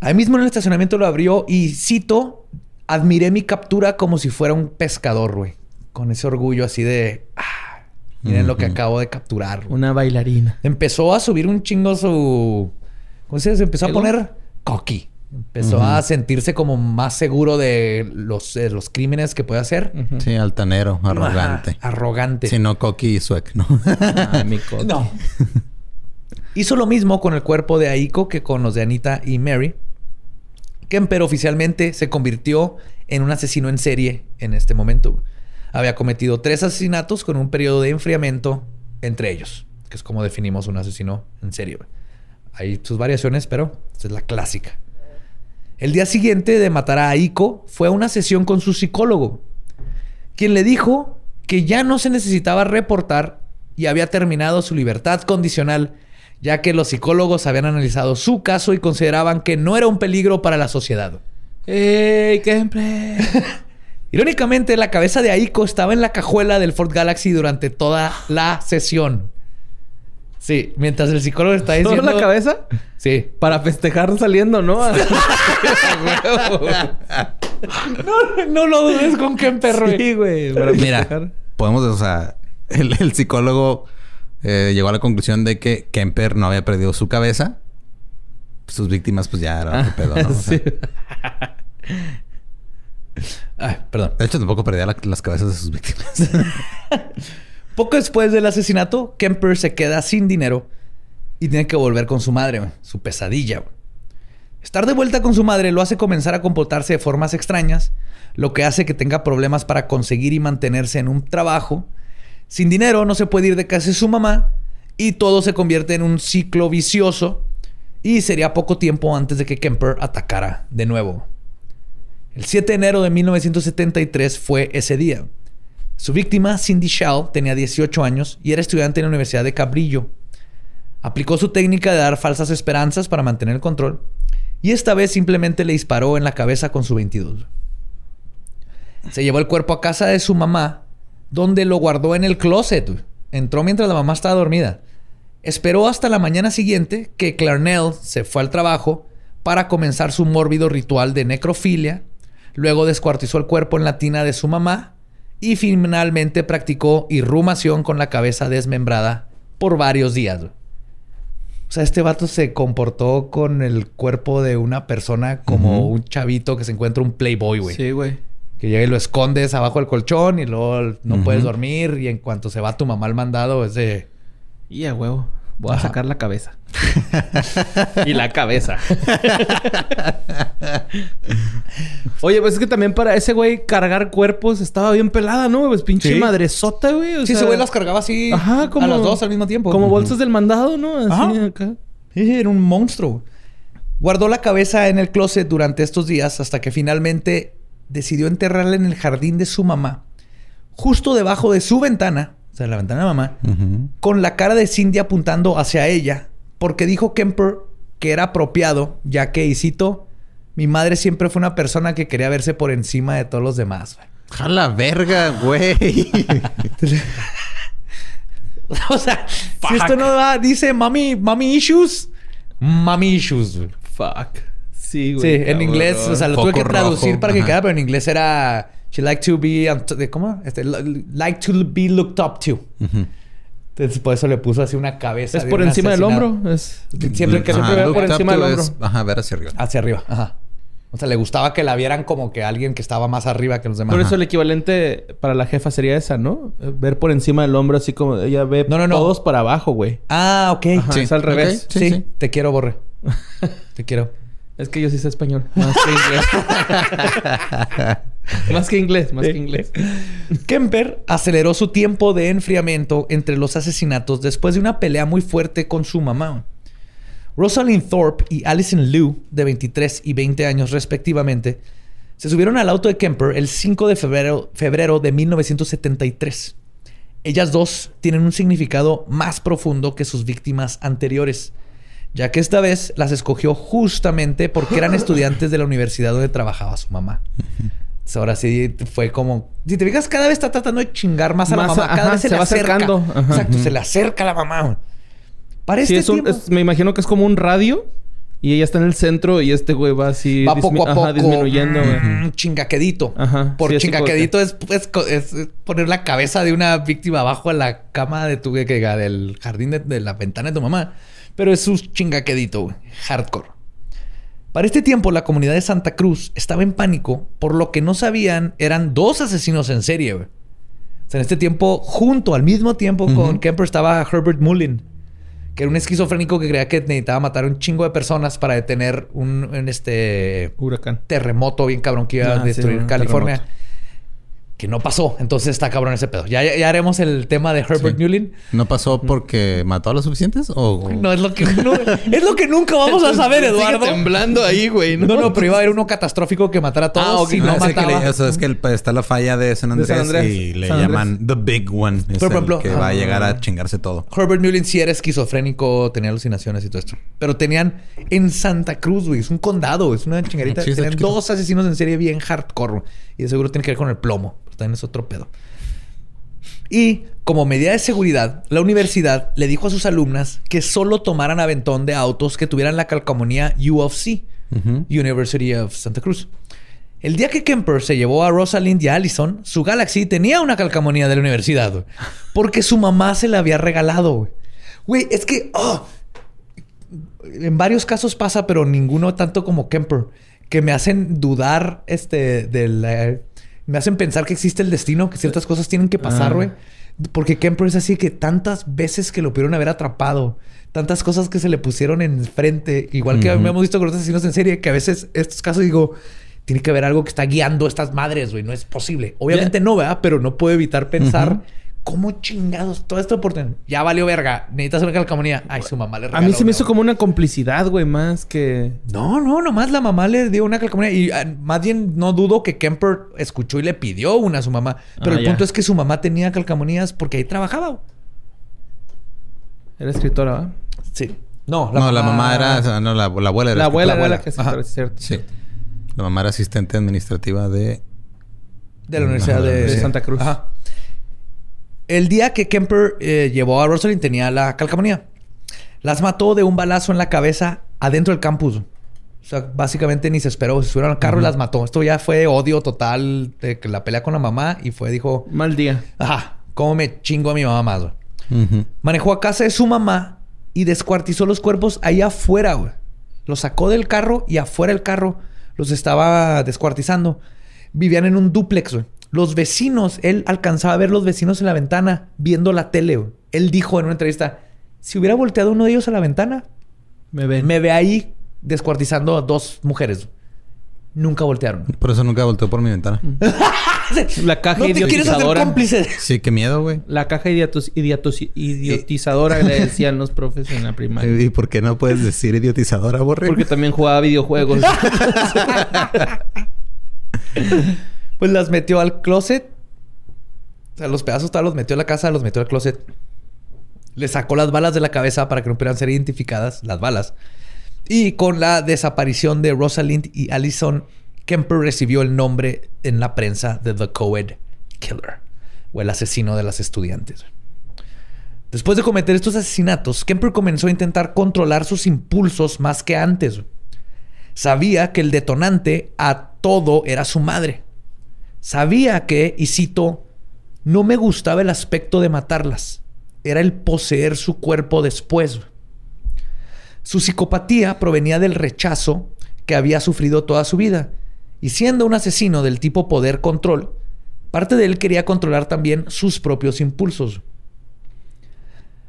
Ahí mismo en el estacionamiento lo abrió y cito, admiré mi captura como si fuera un pescador, güey. Con ese orgullo así de, ah, miren lo que acabo de capturar. Una bailarina. Empezó a subir un chingo su... ¿Cómo se dice? Empezó a poner cocky. Empezó a sentirse como más seguro de los, los crímenes que puede hacer. Sí, altanero, arrogante. arrogante. Sí, no coqui y suec, ¿no? Ah, mi <laughs> No. Hizo lo mismo con el cuerpo de Aiko que con los de Anita y Mary. Kemper oficialmente se convirtió en un asesino en serie en este momento. Había cometido tres asesinatos con un periodo de enfriamiento entre ellos, que es como definimos un asesino en serie. Hay sus variaciones, pero esta es la clásica. El día siguiente de matar a Aiko fue a una sesión con su psicólogo, quien le dijo que ya no se necesitaba reportar y había terminado su libertad condicional, ya que los psicólogos habían analizado su caso y consideraban que no era un peligro para la sociedad. ¡Ey, qué <laughs> Irónicamente, la cabeza de Aiko estaba en la cajuela del Ford Galaxy durante toda la sesión. Sí, mientras el psicólogo está diciendo... ¿Solo la cabeza? Sí. Para festejar saliendo, <laughs> <laughs> ¿no? no, no lo dudes con qué perro. Sí, güey. Mira, podemos, o sea, el, psicólogo eh, llegó a la conclusión de que Kemper no había perdido su cabeza. Sus víctimas, pues ya eran ah, pedo, ¿no? sí. <laughs> Ay, perdón. De hecho, tampoco perdía las cabezas de sus víctimas. Poco después del asesinato, Kemper se queda sin dinero y tiene que volver con su madre, su pesadilla. Estar de vuelta con su madre lo hace comenzar a comportarse de formas extrañas, lo que hace que tenga problemas para conseguir y mantenerse en un trabajo. Sin dinero no se puede ir de casa de su mamá y todo se convierte en un ciclo vicioso y sería poco tiempo antes de que Kemper atacara de nuevo. El 7 de enero de 1973 fue ese día. Su víctima, Cindy Shell, tenía 18 años y era estudiante en la Universidad de Cabrillo. Aplicó su técnica de dar falsas esperanzas para mantener el control y esta vez simplemente le disparó en la cabeza con su 22. Se llevó el cuerpo a casa de su mamá, donde lo guardó en el closet. Entró mientras la mamá estaba dormida. Esperó hasta la mañana siguiente que Clarnell se fue al trabajo para comenzar su mórbido ritual de necrofilia. Luego descuartizó el cuerpo en la tina de su mamá y finalmente practicó irrumación con la cabeza desmembrada por varios días. O sea, este vato se comportó con el cuerpo de una persona como un chavito que se encuentra un playboy, güey. Sí, güey. Que llega y lo escondes abajo del colchón y luego no puedes dormir y en cuanto se va tu mamá al mandado es de... Y a huevo. Voy a sacar la cabeza. <laughs> y la cabeza. <laughs> Oye, pues es que también para ese güey cargar cuerpos estaba bien pelada, ¿no? Pues pinche madresota, güey. sí, ese güey las cargaba así Ajá, como, a las dos al mismo tiempo. Como bolsas del mandado, ¿no? Así acá. Sí, era un monstruo. Guardó la cabeza en el closet durante estos días hasta que finalmente decidió enterrarla en el jardín de su mamá, justo debajo de su ventana o sea, la ventana de mamá, con la cara de Cindy apuntando hacia ella, porque dijo Kemper que era apropiado, ya que, y cito, mi madre siempre fue una persona que quería verse por encima de todos los demás. Jala verga, güey. <laughs> o sea, si esto no va, dice mami, mami issues, mami issues. Fuck. Sí, güey. Sí, en inglés, o sea, lo tuve que traducir para que quedara, pero en inglés era She like to be... ¿Cómo? Este, like to be looked up to. Entonces, por eso le puso así una cabeza. Es por encima del hombro. Es... Siempre que siempre ve por encima del hombro. ajá, ver hacia arriba. Hacia arriba, ajá. O sea, le gustaba que la vieran como que alguien que estaba más arriba que los demás. Por eso el equivalente para la jefa sería esa, ¿no? Ver por encima del hombro, así como ella ve no, no, no. todos para abajo, güey. Ah, ok. sí. Es al revés. Sí, sí, Te quiero, Borre. <laughs> te quiero. Es que yo sí sé español. Más que inglés. <laughs> <laughs> más que inglés, más que inglés. <laughs> Kemper aceleró su tiempo de enfriamiento entre los asesinatos después de una pelea muy fuerte con su mamá. Rosalind Thorpe y Alison Liu, de 23 y 20 años respectivamente, se subieron al auto de Kemper el 5 de febrero, febrero de 1973. Ellas dos tienen un significado más profundo que sus víctimas anteriores ya que esta vez las escogió justamente porque eran <laughs> estudiantes de la universidad donde trabajaba su mamá. Ahora sí fue como, si te fijas, cada vez está tratando de chingar más a la mamá, cada vez se, le va acercando. Exacto, se le acerca a la mamá. Parece este me imagino que es como un radio. Y ella está en el centro y este güey va así... Va poco a poco. disminuyendo, mm, chingaquedito. Ajá. Por chingaquedito es, poner la cabeza de una víctima abajo a la cama de tu... del jardín de la ventana de tu mamá. Pero es un chingaquedito, Hardcore. Para este tiempo, la comunidad de Santa Cruz estaba en pánico por lo que no sabían eran dos asesinos en serie. O sea, en este tiempo, junto al mismo tiempo con Kemper estaba Herbert Mullin, que era un esquizofrénico que creía que necesitaba matar a un chingo de personas para detener un, un, este huracán terremoto bien cabrón que iba a Ah, destruir California. terremoto. Que no pasó. Entonces está cabrón ese pedo. Ya, ya haremos el tema de Herbert Sí. Mullin. ¿No pasó porque mató a los suficientes? ¿O No es lo que no- es lo que nunca vamos a saber, Sigue Eduardo. temblando ahí, güey. No, no, pero iba a haber uno catastrófico que matara a todos Ah, y no No, sé que mataba. le- o sea, es que el- está la falla de San De Andrés, San Andrés. y le San llaman The Big One. Es por el ejemplo, que va a ah. llegar a chingarse todo. Herbert Mullin sí era esquizofrénico, tenía alucinaciones y todo esto. Pero tenían en Santa Cruz, güey, es un condado, es una chingarita. Sí, tenían chiquito. dos asesinos en serie bien hardcore. Y de seguro tiene que ver con el plomo. Pero también es otro pedo. Y como medida de seguridad, la universidad le dijo a sus alumnas que solo tomaran aventón de autos que tuvieran la calcomanía U of C. University of Santa Cruz. El día que Kemper se llevó a Rosalind y a Allison, su Galaxy tenía una calcamonía de la universidad. Porque su mamá se la había regalado, güey. Güey, es que... oh, en varios casos pasa, pero ninguno tanto como Kemper. Que me hacen dudar este, de la- Me hacen pensar que existe el destino, que ciertas cosas tienen que pasar, Ah. güey. Porque Kemper es así que tantas veces que lo pudieron haber atrapado, tantas cosas que se le pusieron enfrente, igual que Ujú. hemos visto con otros asesinos en serie, que a veces estos casos digo, tiene que haber algo que está guiando a estas madres, güey, no es posible. Obviamente no, ¿verdad? Pero no puedo evitar pensar. ¿Cómo chingados? Todo esto por ya valió verga, necesitas una calcamonía. Ay, su mamá le A regaló mí se me hizo como una complicidad, güey, más que... No, no, nomás la mamá le dio una calcomanía. Y ah, más bien no dudo que Kemper escuchó y le pidió una a su mamá. Pero Ah, el ya. punto es que su mamá tenía calcamonías porque ahí trabajaba. Era escritora, ¿va? Sí. No, no, la mamá era... o sea, no, la, la abuela era... La abuela la era abuela. la que es cierto. Sí. La mamá era asistente administrativa de... de la Universidad Ajá, de, de Santa Cruz. Ajá. El día que Kemper eh, llevó a Rosalind tenía la calcamonía. Las mató de un balazo en la cabeza adentro del campus. O sea, básicamente ni se esperó. Se subieron al carro y las mató. Esto ya fue odio total de que la pelea con la mamá y fue, dijo, Mal día. ajá, ¿cómo me chingo a mi mamá más? güey?" Ujú. Manejó a casa de su mamá y descuartizó los cuerpos ahí afuera, güey. Los sacó del carro y afuera del carro los estaba descuartizando. Vivían en un dúplex, güey. Los vecinos, él alcanzaba a ver los vecinos en la ventana viendo la tele, güey. Él dijo en una entrevista, si hubiera volteado uno de ellos a la ventana, Me ven. me ve ahí descuartizando a dos mujeres. Nunca voltearon. Por eso nunca volteó por mi ventana. <laughs> La caja no te quieres hacer cómplice. Sí, qué miedo, güey. La caja idiotos- idiotos- idiotizadora le decían los profes en la primaria. ¿Y por qué no puedes decir idiotizadora, borre? Porque también jugaba videojuegos. <laughs> <laughs> Pues las metió al closet. O sea, los pedazos tal los metió a la casa, los metió al closet. Le sacó las balas de la cabeza para que no pudieran ser identificadas, las balas. Y con la desaparición de Rosalind y Allison, Kemper recibió el nombre en la prensa de The Coed Killer, o el asesino de las estudiantes. Después de cometer estos asesinatos, Kemper comenzó a intentar controlar sus impulsos más que antes. Sabía que el detonante a todo era su madre. Sabía que, y cito, no me gustaba el aspecto de matarlas. Era el poseer su cuerpo después. Su psicopatía provenía del rechazo que había sufrido toda su vida. Y siendo un asesino del tipo poder-control, parte de él quería controlar también sus propios impulsos.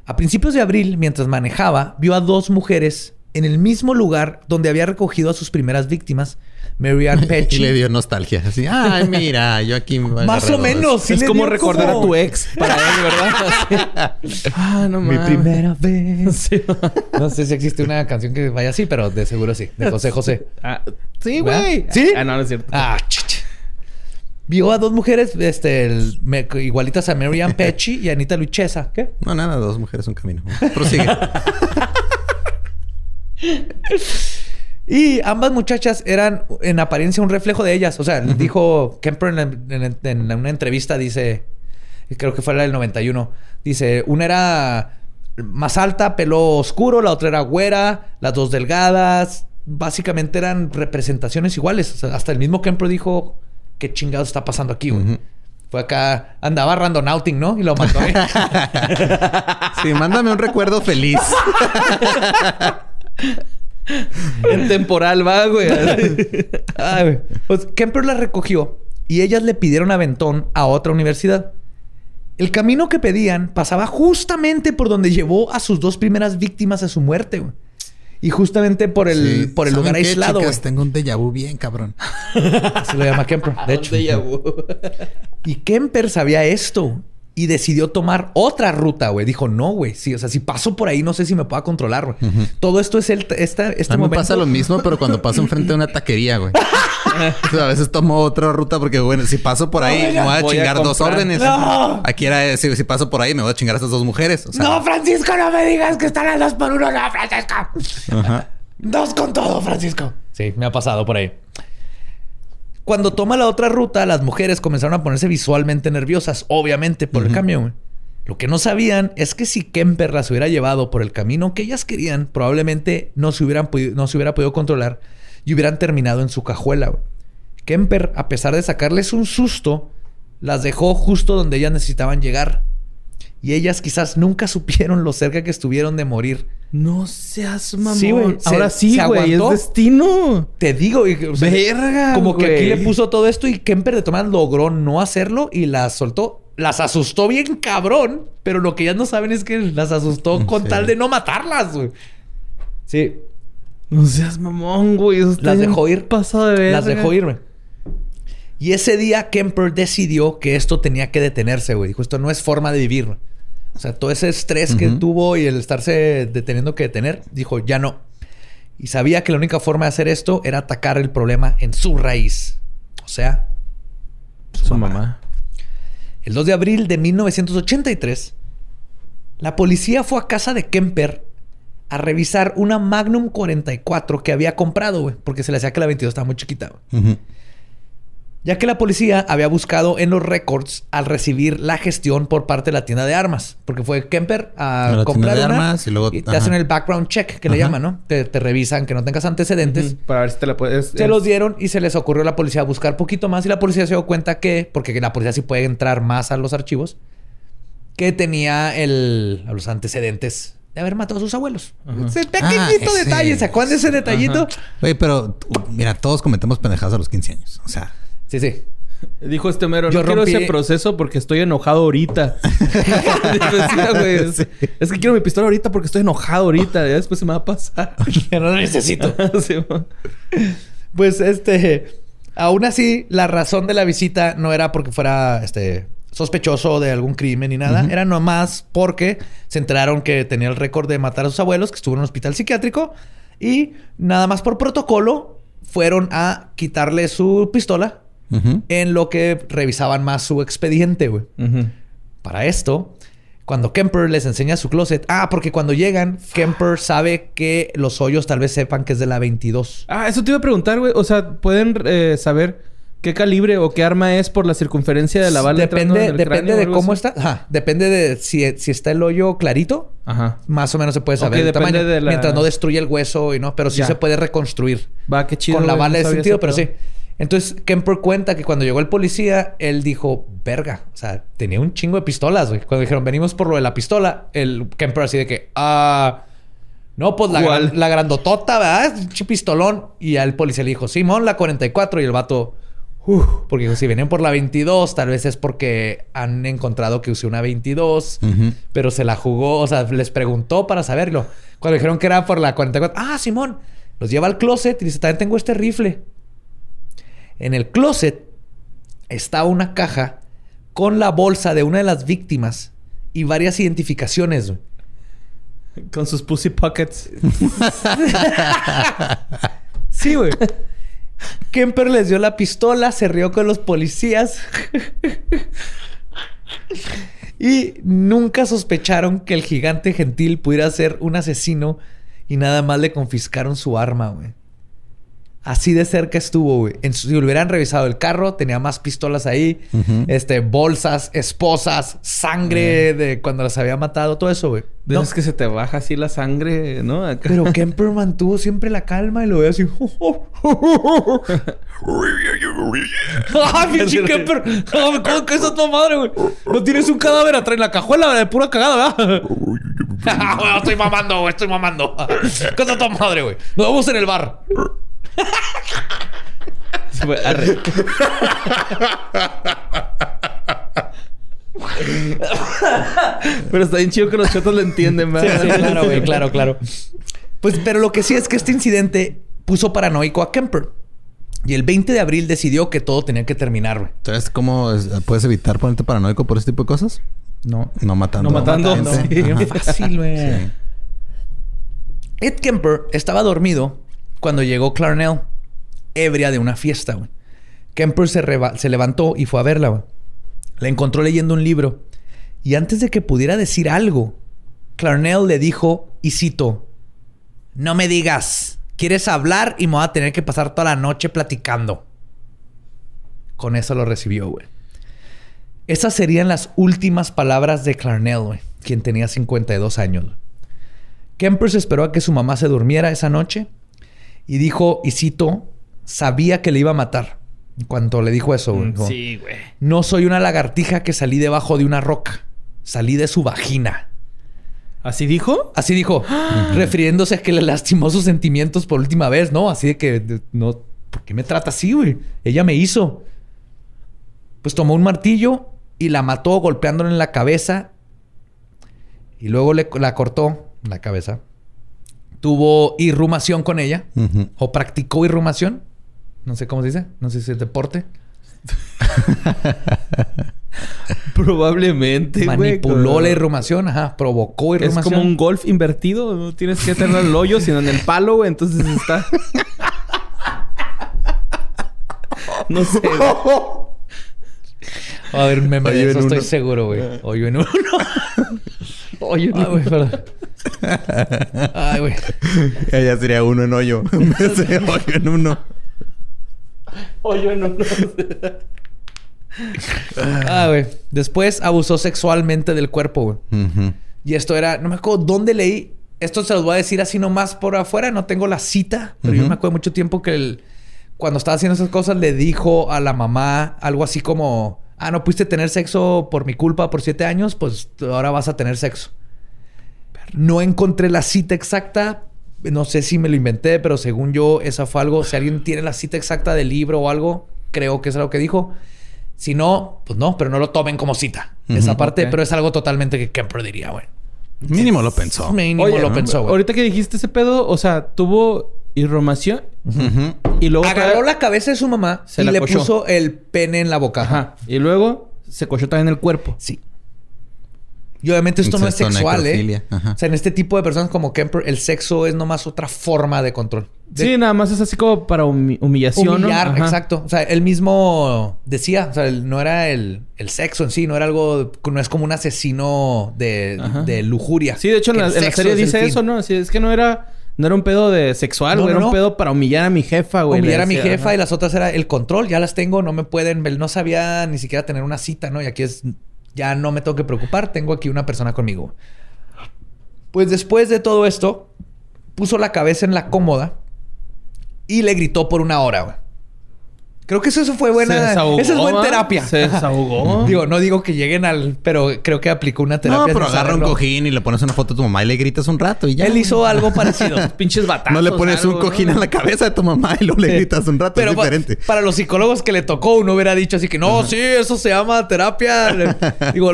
A principios de abril, mientras manejaba, vio a dos mujeres en el mismo lugar donde había recogido a sus primeras víctimas, Mary Ann <laughs> Y le dio nostalgia. Así, ay, <laughs> mira, yo aquí me voy a Más o dos". menos. sí es le como dio recordar como- a tu ex para él, ¿verdad? <laughs> Así. Ah, no Mi mames. primera vez. Sí. No sé si existe una canción que vaya así, pero de seguro sí. De José José. Ah, sí, güey. ¿Sí? Ah, no, no es cierto. Ah, chicha. Vio a dos mujeres este, el- me- igualitas a Mary Ann Petchy y a Anita Luchesa. ¿Qué? No, nada, dos mujeres, un camino. Prosigue. Y ambas muchachas eran en apariencia un reflejo de ellas. O sea, dijo Kemper en, la- en- en una entrevista, dice, creo que fue la del 91, dice, una era más alta, pelo oscuro, la otra era güera, las dos delgadas. Básicamente eran representaciones iguales. O sea, hasta el mismo Kemper dijo, ¿qué chingados está pasando aquí, güey? Fue acá, andaba randonauting, ¿no? Y lo mató. ¿eh? <laughs> Sí, mándame un recuerdo feliz. <laughs> En temporal va, güey. Ay, güey. Pues Kemper la recogió y ellas le pidieron aventón a otra universidad. El camino que pedían pasaba justamente por donde llevó a sus dos primeras víctimas a su muerte, güey. Y justamente por el, por el lugar aislado. Chicas? Tengo un déjà vu bien, cabrón. <laughs> Se lo llama Kemper. De hecho. y Kemper sabía esto y decidió tomar otra ruta, güey. Dijo, no, güey. Sí, o sea, si paso por ahí, no sé si me pueda controlar, güey. Todo esto es el, esta, este a mí me pasa lo mismo, pero cuando paso enfrente de una taquería, güey. a veces tomo otra ruta porque, bueno, si paso por ahí, me voy a chingar dos órdenes. Aquí era, si, si, paso por ahí, me voy a chingar a estas dos mujeres. no, Francisco, no me digas que están las dos por uno. No, Francisco. Ajá. Dos con todo, Francisco. Sí, me ha pasado por ahí. Cuando toma la otra ruta, las mujeres comenzaron a ponerse visualmente nerviosas, obviamente, por el cambio. Lo que no sabían es que si Kemper las hubiera llevado por el camino que ellas querían, probablemente no se, hubieran no se hubiera podido controlar y hubieran terminado en su cajuela. Kemper, a pesar de sacarles un susto, las dejó justo donde ellas necesitaban llegar. Y ellas quizás nunca <laughs> supieron lo cerca que estuvieron de morir no seas mamón. Sí, güey. Ahora sí, güey. Es destino. Te digo. Verga, Como que aquí le puso todo esto y Kemper de Tomás logró no hacerlo y las soltó. Las asustó bien cabrón. Pero lo que ya no saben es que las asustó <laughs> con tal de no matarlas, güey. Sí. No seas mamón, güey. las dejó ir. Pasado de Las dejó ir, güey. Y ese día Kemper decidió que esto tenía que detenerse, güey. Dijo, esto no es forma de vivir. O sea, todo ese estrés que tuvo y el estarse deteniendo que detener, dijo, ya no. Y sabía que la única forma de hacer esto era atacar el problema en su raíz. O sea, su, mamá. El 2 de abril de 1983, la policía fue a casa de Kemper a revisar una Magnum 44 que había comprado, güey, porque se le hacía que la 22 estaba muy chiquita. Güey ya que la policía había buscado en los récords al recibir la gestión por parte de la tienda de armas, porque fue Kemper a comprar armas y luego te hacen el background check que le llaman, ¿no? Te, revisan que no tengas antecedentes. Para ver si te la puedes. Se los dieron y se les ocurrió a la policía buscar poquito más y la policía se dio cuenta que, porque la policía sí puede entrar más a los archivos, que tenía el, los antecedentes de haber matado a sus abuelos. Ese pequeñito ah, detalle, ¿se acuerdan de ese detallito? Oye, pero mira, todos cometemos pendejadas a los 15 años. O sea, Sí, sí. Dijo este mero, Yo no quiero ese proceso porque estoy enojado ahorita. <laughs> es, que quiero mi pistola ahorita porque estoy enojado ahorita. Ya después se me va a pasar. <laughs> ya no lo necesito. <laughs> pues este... Aún así, la razón de la visita no era porque fuera este sospechoso de algún crimen ni nada. Era nomás porque se enteraron que tenía el récord de matar a sus abuelos, que estuvo en un hospital psiquiátrico. Y nada más por protocolo fueron a quitarle su pistola en lo que revisaban más su expediente, güey. Para esto, cuando Kemper les enseña su closet, ah, porque cuando llegan, Kemper sabe que los hoyos tal vez sepan que es de la 22. Ah, eso te iba a preguntar, güey. O sea, pueden eh, saber qué calibre o qué arma es por la circunferencia de la bala. Depende, depende de cómo está. Ajá. Depende de si, está el hoyo clarito. Ajá. Más o menos se puede saber el tamaño. Mientras no destruye el hueso y no, pero sí se puede reconstruir. Va, qué chido. Con la bala de sentido, pero sí. Entonces, Kemper cuenta que cuando llegó el policía, él dijo, verga, o sea, tenía un chingo de pistolas, güey. Cuando dijeron, venimos por lo de la pistola, el Kemper así de que, ah, no, pues la, la grandotota, ¿verdad? Un pistolón. Y al policía le dijo, Simón, la 44. Y el vato, porque si venían por la 22, tal vez es porque han encontrado que usé una 22, pero se la jugó, o sea, les preguntó para saberlo. Cuando dijeron que era por la 44, ah, Simón, los lleva al closet y dice, también tengo este rifle. En el closet está una caja con la bolsa de una de las víctimas y varias identificaciones. Con sus pussy pockets. <laughs> sí, güey. Kemper les dio la pistola, se rió con los policías. <laughs> y nunca sospecharon que el gigante gentil pudiera ser un asesino y nada más le confiscaron su arma, güey. Así de cerca estuvo, güey. Si hubieran revisado el carro, tenía más pistolas ahí, este, bolsas, esposas, sangre de cuando las había matado, todo eso, güey. No. Es que se te baja así la sangre, ¿no? Pero Kemper <laughs> mantuvo siempre la calma y lo ve así. ¡Ah, pinche Kemper! ¿Cómo que tu madre, güey? No tienes un cadáver atrás en la cajuela de pura cagada, ¿verdad? <laughs> estoy mamando, güey, estoy mamando. ¿Qué es tu madre, güey? Nos vemos en el bar. Pero está bien chido que los chotos lo entienden, ¿verdad? Sí, claro, güey, claro, claro. Pues, pero lo que sí es que este incidente puso paranoico a Kemper. Y el 20 de abril decidió que todo tenía que terminar, güey. Entonces, ¿cómo puedes evitar ponerte paranoico por ese tipo de cosas? No. No matando. No matando. No, sí, fácil, güey. Ed Kemper estaba dormido cuando llegó Clarnell, ebria de una fiesta, güey. Kemper se, levantó y fue a verla, güey. La encontró leyendo un libro. Y antes de que pudiera decir algo, Clarnell le dijo, y cito, no me digas, quieres hablar y me voy a tener que pasar toda la noche platicando. Con eso lo recibió, güey. Esas serían las últimas palabras de Clarnell, quien tenía 52 años. Kemper esperó a que su mamá se durmiera esa noche y dijo, y cito, sabía que le iba a matar. En cuanto le dijo eso, güey. Mm, sí, güey. No soy una lagartija que salí debajo de una roca. Salí de su vagina. ¿Así dijo? Así dijo, <gasps> <gasps> refiriéndose a que le lastimó sus sentimientos por última vez, ¿no? Así de que, no, ¿por qué me trata así, güey? Ella me hizo. Pues tomó un martillo y la mató golpeándole en la cabeza y luego le, la cortó la cabeza. Tuvo irrumación con ella o practicó irrumación. No sé cómo se dice. No sé si es deporte. <laughs> Probablemente. Manipuló la irrumación, ajá. Provocó irrumación. Es como un golf invertido. No tienes que tener el hoyo, sino en el palo, güey. Entonces está. <laughs> no sé. A ver, me de eso estoy seguro, güey. Hoyo en uno. hoyo en uno. güey, perdón. Ay, güey. <laughs> Ya, sería uno en hoyo. En vez de hoyo en uno. Hoyo en uno. ah, güey. Después abusó sexualmente del cuerpo, güey. Y esto era, no me acuerdo dónde leí. Esto se los voy a decir así nomás por afuera. No tengo la cita, pero yo me acuerdo mucho tiempo que él, cuando estaba haciendo esas cosas le dijo a la mamá algo así como, ah, no pudiste tener sexo por mi culpa por siete años, pues ahora vas a tener sexo. No encontré la cita exacta. No sé si me lo inventé, pero según yo, esa fue algo. Si alguien tiene la cita exacta del libro o algo, creo que es lo que dijo. Si no, pues no, pero no lo tomen como cita. Esa parte, pero es algo totalmente que Kemper diría, güey. Mínimo lo pensó. Mínimo lo pensó, güey. Ahorita que dijiste ese pedo, o sea, tuvo irromación y luego agarró la cabeza de su mamá y le puso el pene en la boca. Ajá. Y luego se cochó también el cuerpo. Sí. Y obviamente esto no es sexual, ¿eh? O sea, en este tipo de personas como Kemper, el sexo es nomás otra forma de control. Sí, nada más es así como para humillación. Humillar, exacto. O sea, él mismo decía, o sea, no era el, sexo en sí, no era algo, no es como un asesino de, lujuria. Sí, de hecho en la, serie dice eso, ¿no? Sí, es que no era... No era un pedo de sexual, güey. era un pedo para humillar a mi jefa, güey. Humillar a mi jefa y las otras era el control. Ya las tengo, no me pueden... No sabía ni siquiera tener una cita, ¿no? Y aquí es ya no me tengo que preocupar, tengo aquí una persona conmigo. Pues después de todo esto, puso la cabeza en la cómoda y le gritó por una hora. Creo que eso, fue buena. Esa es buena terapia. Se desahogó. <laughs> digo, no digo que lleguen al. Pero creo que aplicó una terapia. No, pero agarra un cojín y le pones una foto a tu mamá y le gritas un rato y ya. Él hizo algo <laughs> parecido. Pinches batazos. No le pones un cojín en la cabeza de tu mamá y luego le gritas un rato. Pero es diferente. para los psicólogos que le tocó, uno hubiera dicho así que no, sí, eso se llama terapia. <laughs> digo,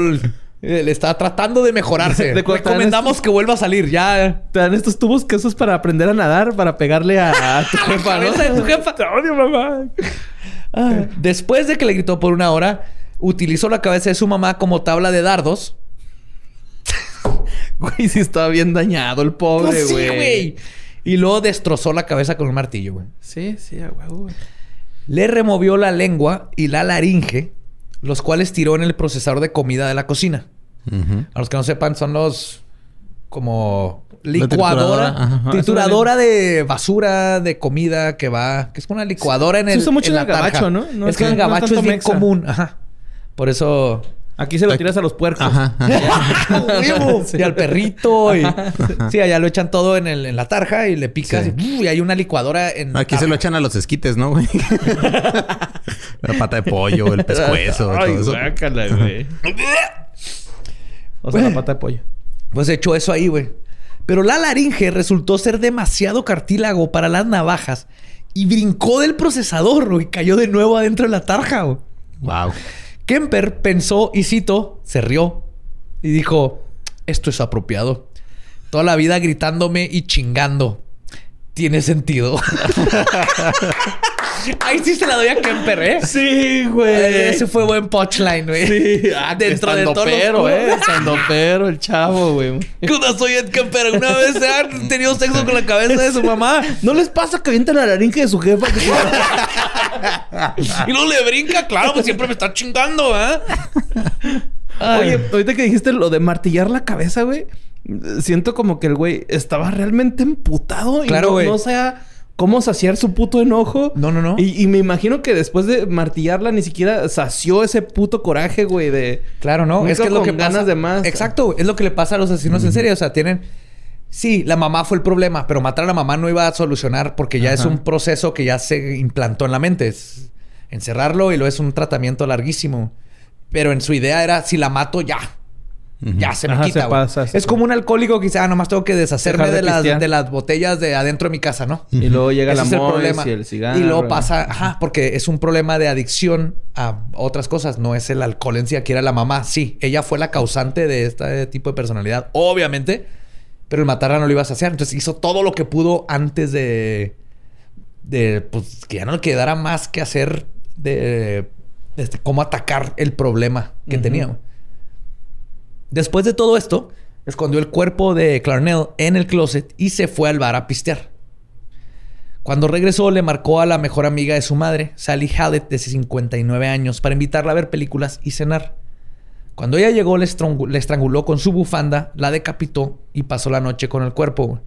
le está tratando de mejorarse. De Recomendamos que vuelva a salir. Ya. Te dan estos tubos que es para aprender a nadar, para pegarle a, tu jefa, ¿no? tu jefa. Te odio, mamá. Ah, después de que le gritó por una hora, utilizó la cabeza de su mamá como tabla de dardos. <laughs> güey, sí estaba bien dañado el pobre, pues güey. güey. Y luego destrozó la cabeza con un martillo, güey. Sí, sí, a huevo, güey. Le removió la lengua y la laringe, los cuales tiró en el procesador de comida de la cocina. A los que no sepan, son los como licuadora, trituradora, de basura, de comida que va, que es una licuadora en el. Se usa mucho en, el gabacho, ¿no? es que en el gabacho es bien común. Ajá. Por eso. Aquí se lo tiras a los puercos. Ajá. <laughs> <laughs> Y al perrito. Y... Sí, allá lo echan todo en, el, en la tarja y le picas. Y, hay una licuadora en. Aquí se lo echan a los esquites, ¿no, güey? <laughs> la pata de pollo, el pescuezo, Ay, todo eso. güey. o sea, la pata de pollo. Pues echó eso ahí, güey. Pero la laringe resultó ser demasiado cartílago para las navajas y brincó del procesador. Y cayó de nuevo adentro de la tarja. Wow. Kemper pensó y cito, se rió y dijo, esto es apropiado. Toda la vida gritándome y chingando. Tiene sentido. <laughs> Ahí sí se la doy a Kemper, ¿eh? Sí, güey. Ese fue buen punchline, güey. Sí, ah, dentro de todo. Pero, eh. pero el chavo, güey. Cuando soy Ed Kemper, una vez se han tenido sexo con la cabeza de su mamá. ¿No les pasa que avientan la laringe de su jefa? <laughs> y no le brinca, claro, pues siempre me está chingando, ¿eh? Oye, ahorita que dijiste lo de martillar la cabeza, güey. Siento como que el güey estaba realmente emputado claro, y no, no sea cómo saciar su puto enojo. No, no, no. Y, me imagino que después de martillarla ni siquiera sació ese puto coraje, güey, de... Claro, no. Es que es lo que ganas de más. Exacto. Es lo que le pasa a los asesinos en serie. O sea, tienen... Sí, la mamá fue el problema, pero matar a la mamá no iba a solucionar porque ya es un proceso que ya se implantó en la mente. Es encerrarlo y lo es un tratamiento larguísimo. Pero en su idea era, si la mato, ya. Ya se me quita, Es como un alcohólico que dice, ah, nomás tengo que deshacerme de, las, de las botellas de adentro de mi casa, ¿no? Y luego llega la problema. y el cigarro. Y luego pasa, ajá, porque es un problema de adicción a otras cosas. No es el alcohol en sí, aquí era la mamá. Sí, ella fue la causante de este tipo de personalidad, obviamente. Pero el matarla no lo ibas a hacer. Entonces hizo todo lo que pudo antes de... De, pues, que ya no le quedara más que hacer de... Este, cómo atacar el problema que tenía. Después de todo esto, escondió el cuerpo de Clarnell en el closet y se fue al bar a pistear. Cuando regresó, le marcó a la mejor amiga de su madre, Sally Hallett, de 59 años, para invitarla a ver películas y cenar. Cuando ella llegó, le, estranguló con su bufanda, la decapitó y pasó la noche con el cuerpo.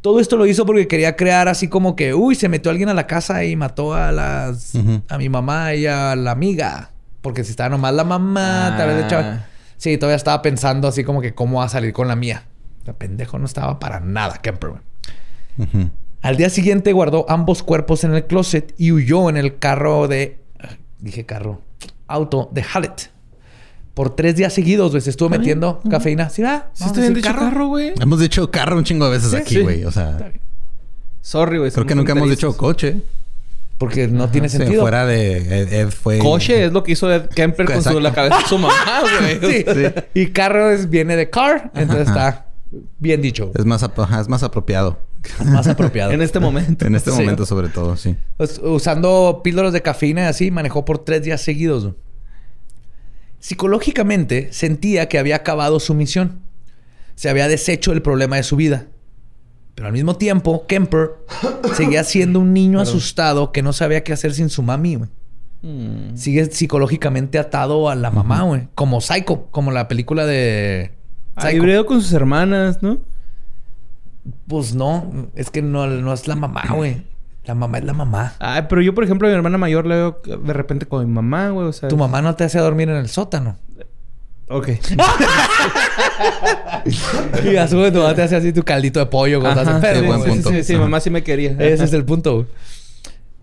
Todo esto lo hizo porque quería crear así como que, uy, se metió alguien a la casa y mató a las a mi mamá y a la amiga. Porque si estaba nomás la mamá, tal vez de chaval. Sí, todavía estaba pensando así como que cómo va a salir con la mía. El pendejo no estaba para nada, Kemper. Al día siguiente guardó ambos cuerpos en el closet y huyó en el carro de. Dije carro. Auto de Hallett. Por tres días seguidos, güey. Se estuvo metiendo cafeína. ¿Sí va? ¿Sí estoy dicho carro, güey? Hemos dicho carro un chingo de veces aquí, güey. O sea... Sorry, güey. Creo que nunca hemos dicho coche. Porque no tiene sentido. fuera de Ed, fue. Coche es lo que hizo Ed Kemper con su, la cabeza de su mamá, <laughs> güey. sí. Y carro viene de car, entonces está bien dicho. Es más, es más apropiado. <laughs> Más apropiado. en este momento. En este momento, sobre todo, sí. Pues, usando píldoras de cafeína y así, manejó por tres días seguidos. Psicológicamente sentía que había acabado su misión. Se había deshecho el problema de su vida. Pero al mismo tiempo, Kemper seguía siendo un niño asustado que no sabía qué hacer sin su mami, güey. Mm. Sigue psicológicamente atado a la mamá, güey. Como Psycho, como la película de... Ah, Psycho. con sus hermanas, ¿no? Pues no, es que no, no es la mamá, güey. La mamá es la mamá. Ay, pero yo, por ejemplo, a mi hermana mayor le veo de repente con mi mamá, güey. O sea, tu mamá no te hace dormir en el sótano. Ok. <laughs> y a su vez tu mamá te hace así tu caldito de pollo cuando estás buen punto. Sí, sí, mamá sí me quería. Ese es el punto.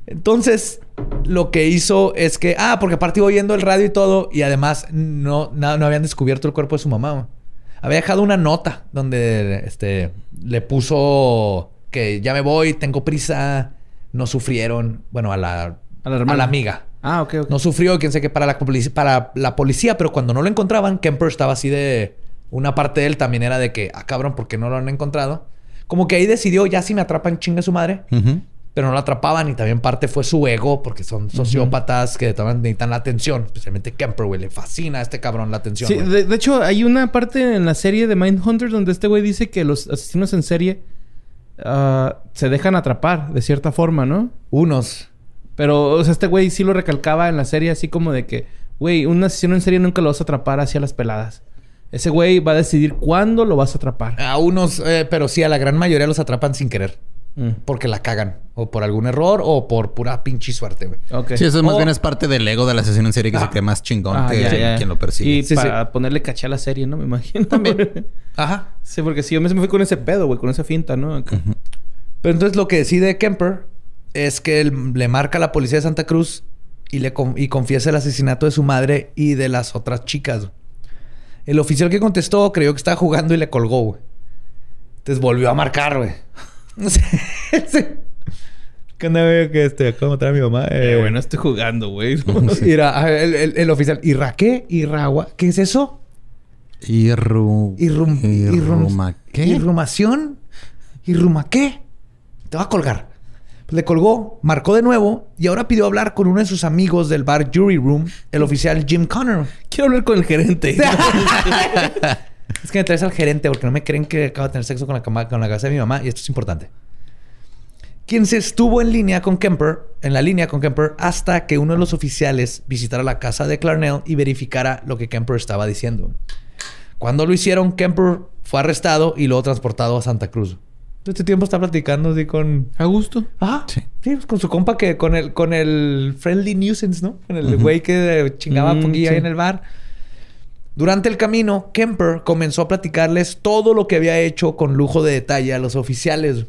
Entonces, lo que hizo es que... Ah, porque aparte iba oyendo el radio y todo. Y además no, no, habían descubierto el cuerpo de su mamá. Había dejado una nota donde este, le puso que ya me voy, tengo prisa. No sufrieron. Bueno, a la, a la, a la amiga. Ah, ok, ok. No sufrió, quién sé qué, para la, para la policía, pero cuando no lo encontraban, Kemper estaba así de. Una parte de él también era de que, ah, cabrón, ¿por qué no lo han encontrado? Como que ahí decidió, ya si me atrapan, chinga su madre. Pero no lo atrapaban y también parte fue su ego, porque son sociópatas que también necesitan la atención. Especialmente Kemper, güey. Le fascina a este cabrón la atención. Sí, de, hecho, hay una parte en la serie de Mindhunter donde este güey dice que los asesinos en serie ah, se dejan atrapar de cierta forma, ¿no? Unos. Pero, o sea, este güey sí lo recalcaba en la serie así como de que, güey, una sesión en serie nunca lo vas a atrapar hacia las peladas. Ese güey va a decidir cuándo lo vas a atrapar. A unos, eh, pero sí, a la gran mayoría los atrapan sin querer. Mm. Porque la cagan. O por algún error o por pura pinche suerte, güey. Sí, eso más bien es parte del ego de la sesión en serie que se ah. cree más chingón ah, que quien lo persigue. Y para ponerle caché a la serie, ¿no? Me imagino. También. <laughs> Ajá. Sí, porque si yo me fui con ese pedo, güey, con esa finta, ¿no? Pero entonces lo que decide Kemper es que él le marca a la policía de Santa Cruz y le y confiesa el asesinato de su madre y de las otras chicas. El oficial que contestó creyó que estaba jugando y le colgó, güey. Entonces volvió a marcar, güey. <laughs> <laughs> ¿Qué onda, güey? Que este, acabo de matar a mi mamá. Eh, bueno, estoy jugando, güey. <laughs> Mira, el, el, el oficial. ¿Irra qué? ¿Irragua? ¿Qué es eso? Irru... Irrum... Irruma... ¿Qué? ¿Irrumación? ¿Irruma qué? Te va a colgar. Le colgó, marcó de nuevo y ahora pidió hablar con uno de sus amigos del bar Jury Room, el oficial Jim Connor. Quiero hablar con el gerente. <laughs> es que me traes al gerente porque no me creen que acabo de tener sexo con la, cama, con la casa de mi mamá y esto es importante. Quien se estuvo en línea con Kemper, en la línea con Kemper, hasta que uno de los oficiales visitara la casa de Clarnell y verificara lo que Kemper estaba diciendo. Cuando lo hicieron, Kemper fue arrestado y luego transportado a Santa Cruz. Este tiempo está platicando así con. ¿A gusto? Ah, sí. Sí, pues con su compa que con el, con el Friendly Nuisance, ¿no? Con el güey que chingaba Mm, poquillo ahí en el bar. Durante el camino, Kemper comenzó a platicarles todo lo que había hecho con lujo de detalle a los oficiales.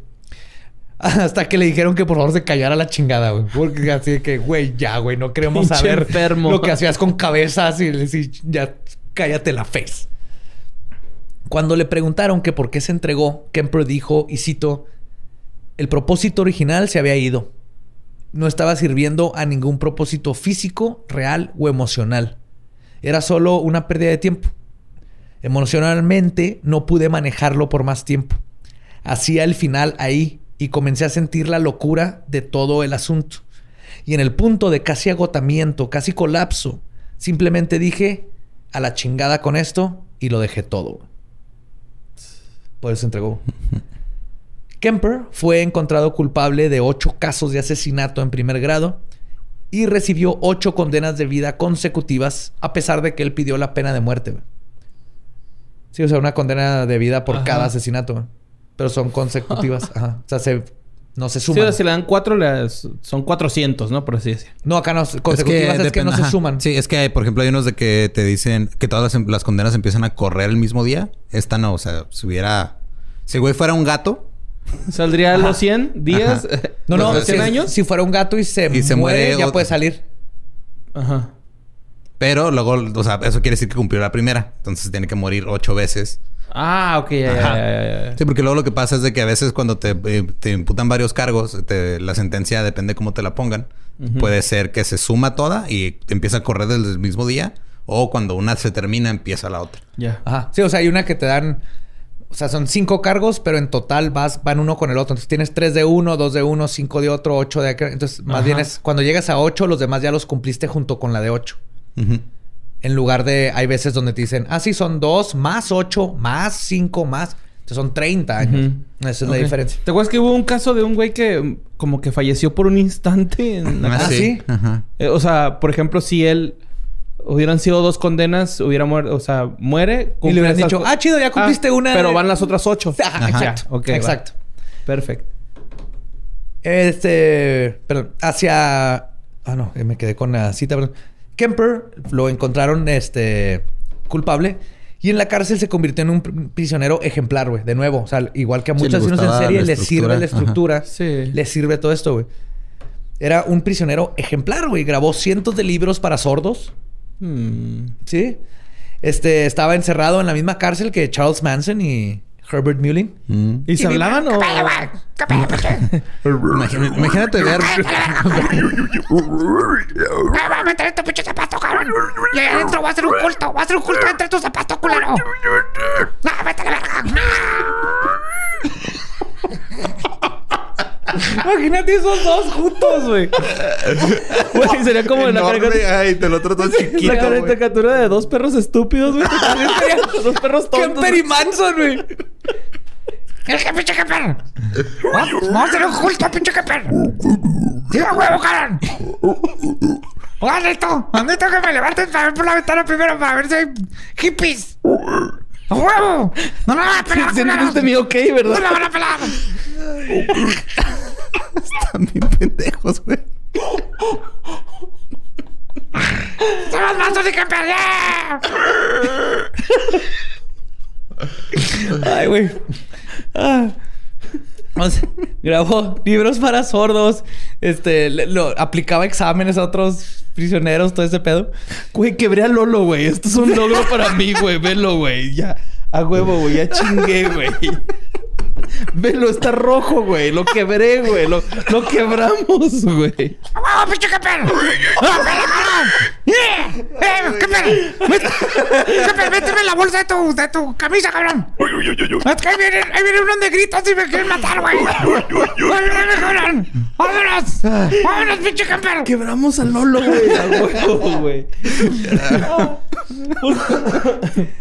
<laughs> Hasta que le dijeron que por favor se callara la chingada, güey. Porque así de que, güey, ya, güey, no queremos saber enfermo. lo que hacías con cabezas y le decís, ya, cállate la face. Cuando le preguntaron que por qué se entregó, Kemper dijo, y cito, el propósito original se había ido. No estaba sirviendo a ningún propósito físico, real o emocional. Era solo una pérdida de tiempo. Emocionalmente no pude manejarlo por más tiempo. Hacía el final ahí y comencé a sentir la locura de todo el asunto. Y en el punto de casi agotamiento, casi colapso, simplemente dije a la chingada con esto y lo dejé todo. Por eso se entregó. Kemper fue encontrado culpable de ocho casos de asesinato en primer grado y recibió ocho condenas de vida consecutivas a pesar de que él pidió la pena de muerte. Sí, o sea, una condena de vida por Ajá. cada asesinato. Pero son consecutivas. <laughs> Ajá. O sea, se, no se Sí, suman. o sea, si le dan cuatro, las- son 400, ¿no? Por así decir. No, acá no. Consecutivas es que, depende- no se suman. Sí, es que, por ejemplo, hay unos de que te dicen que todas las, las condenas empiezan a correr el mismo día. Esta no, o sea, si hubiera... Si güey fuera un gato... ¿Saldría a los 100 días? No, <laughs> no, ¿Los si, 100 años? si fuera un gato y se, Y se muere, muere ya o- puede salir. Ajá. Pero luego, o sea, eso quiere decir que cumplió la primera. Entonces tiene que morir ocho veces. Ah, ok, ya, ya, Ajá. ya, ya, ya. Sí, porque luego lo que pasa es de que a veces cuando te, eh, te imputan varios cargos, te- la sentencia depende cómo te la pongan. Puede ser que se suma toda y empieza a correr desde el mismo día. O cuando una se termina, empieza la otra. Ya. Ajá. Sí, o sea, hay una que te dan. O sea, son cinco cargos, pero en total vas, van uno con el otro. Entonces tienes tres de uno, dos de uno, cinco de otro, ocho de aquel. Entonces, más Ajá. bien es cuando llegas a ocho, los demás ya los cumpliste junto con la de ocho. Ujú. En lugar de, hay veces donde te dicen, ah, sí, son dos, más ocho, más cinco, más. Entonces son 30 años. Esa es la diferencia. ¿Te acuerdas que hubo un caso de un güey que mm, como que falleció por un instante? En la Ah, Ah, sí. ¿sí? Ajá. Eh, o sea, por ejemplo, si él hubieran sido dos condenas, hubiera muerto, o sea, muere. Y le hubieran dicho, ah, chido, ya cumpliste una. Pero van las otras ocho. <laughs> Ajá, Exacto. Ya, va. exacto. Perfecto. Este, perdón, hacia, ah no, me quedé con la cita, perdón. Kemper lo encontraron, este, culpable y en la cárcel se convirtió en un pr- prisionero ejemplar, güey. De nuevo, o sea, igual que a Sí, muchos le asesinos en serie les sirve la estructura. Sí. les sirve todo esto, güey. Era un prisionero ejemplar, güey. Grabó cientos de libros para sordos. Hmm. Sí. Este estaba encerrado en la misma cárcel que Charles Manson y Herbert Mullin. Mm. ¿Y se hablaban o...? Imagínate ver... <laughs> Va a meter tu pinche zapato, cabrón. Y ahí adentro va a ser un culto. Va a ser un culto entre tu zapato, culero. No, vete a la verga. Imagínate esos dos juntos, güey. Güey, sería como la Enorme. caricatura... Ay, te lo trato chiquito, La caricatura de dos perros estúpidos, güey. dos perros tontos. Kemper y Manson, güey. El que pinche Kemper. Vamos a hacer un culto, pinche Kemper. Tira huevo, cabrón. Oigan, necesito, necesito que me levanten para ver por la ventana primero para ver si hay hippies. ¡A huevo! ¡No la van a pelar, de mi ok, ¡No ¿verdad? la van a pelar! <laughs> Están bien pendejos, güey. ¡Somos Manson y Kemper! ¡Yeah! Ay, güey. Ah. <laughs> O sea, grabó libros para sordos. Este, lo, aplicaba exámenes a otros prisioneros, todo ese pedo. Güey, quebré a Lolo, güey. Esto es un logro para mí, güey. Velo, güey. Ya. A huevo, güey. Ya chingué, güey. <laughs> Velo, está rojo, güey. Lo quebré, güey. Lo, lo quebramos, güey. ¡Vamos, pinche camper! <laughs> ¡Eh! ¡Eh, camper! ¡Camper, méteme la bolsa de tu, de tu camisa, cabrón! Es que ahí vienen, ahí vienen unos negritos y me quieren matar, güey. ¡Vámonos, cabrón! ¡Vámonos! ¡Vámonos, pinche camper! Quebramos al Lolo, güey. A huevo, güey.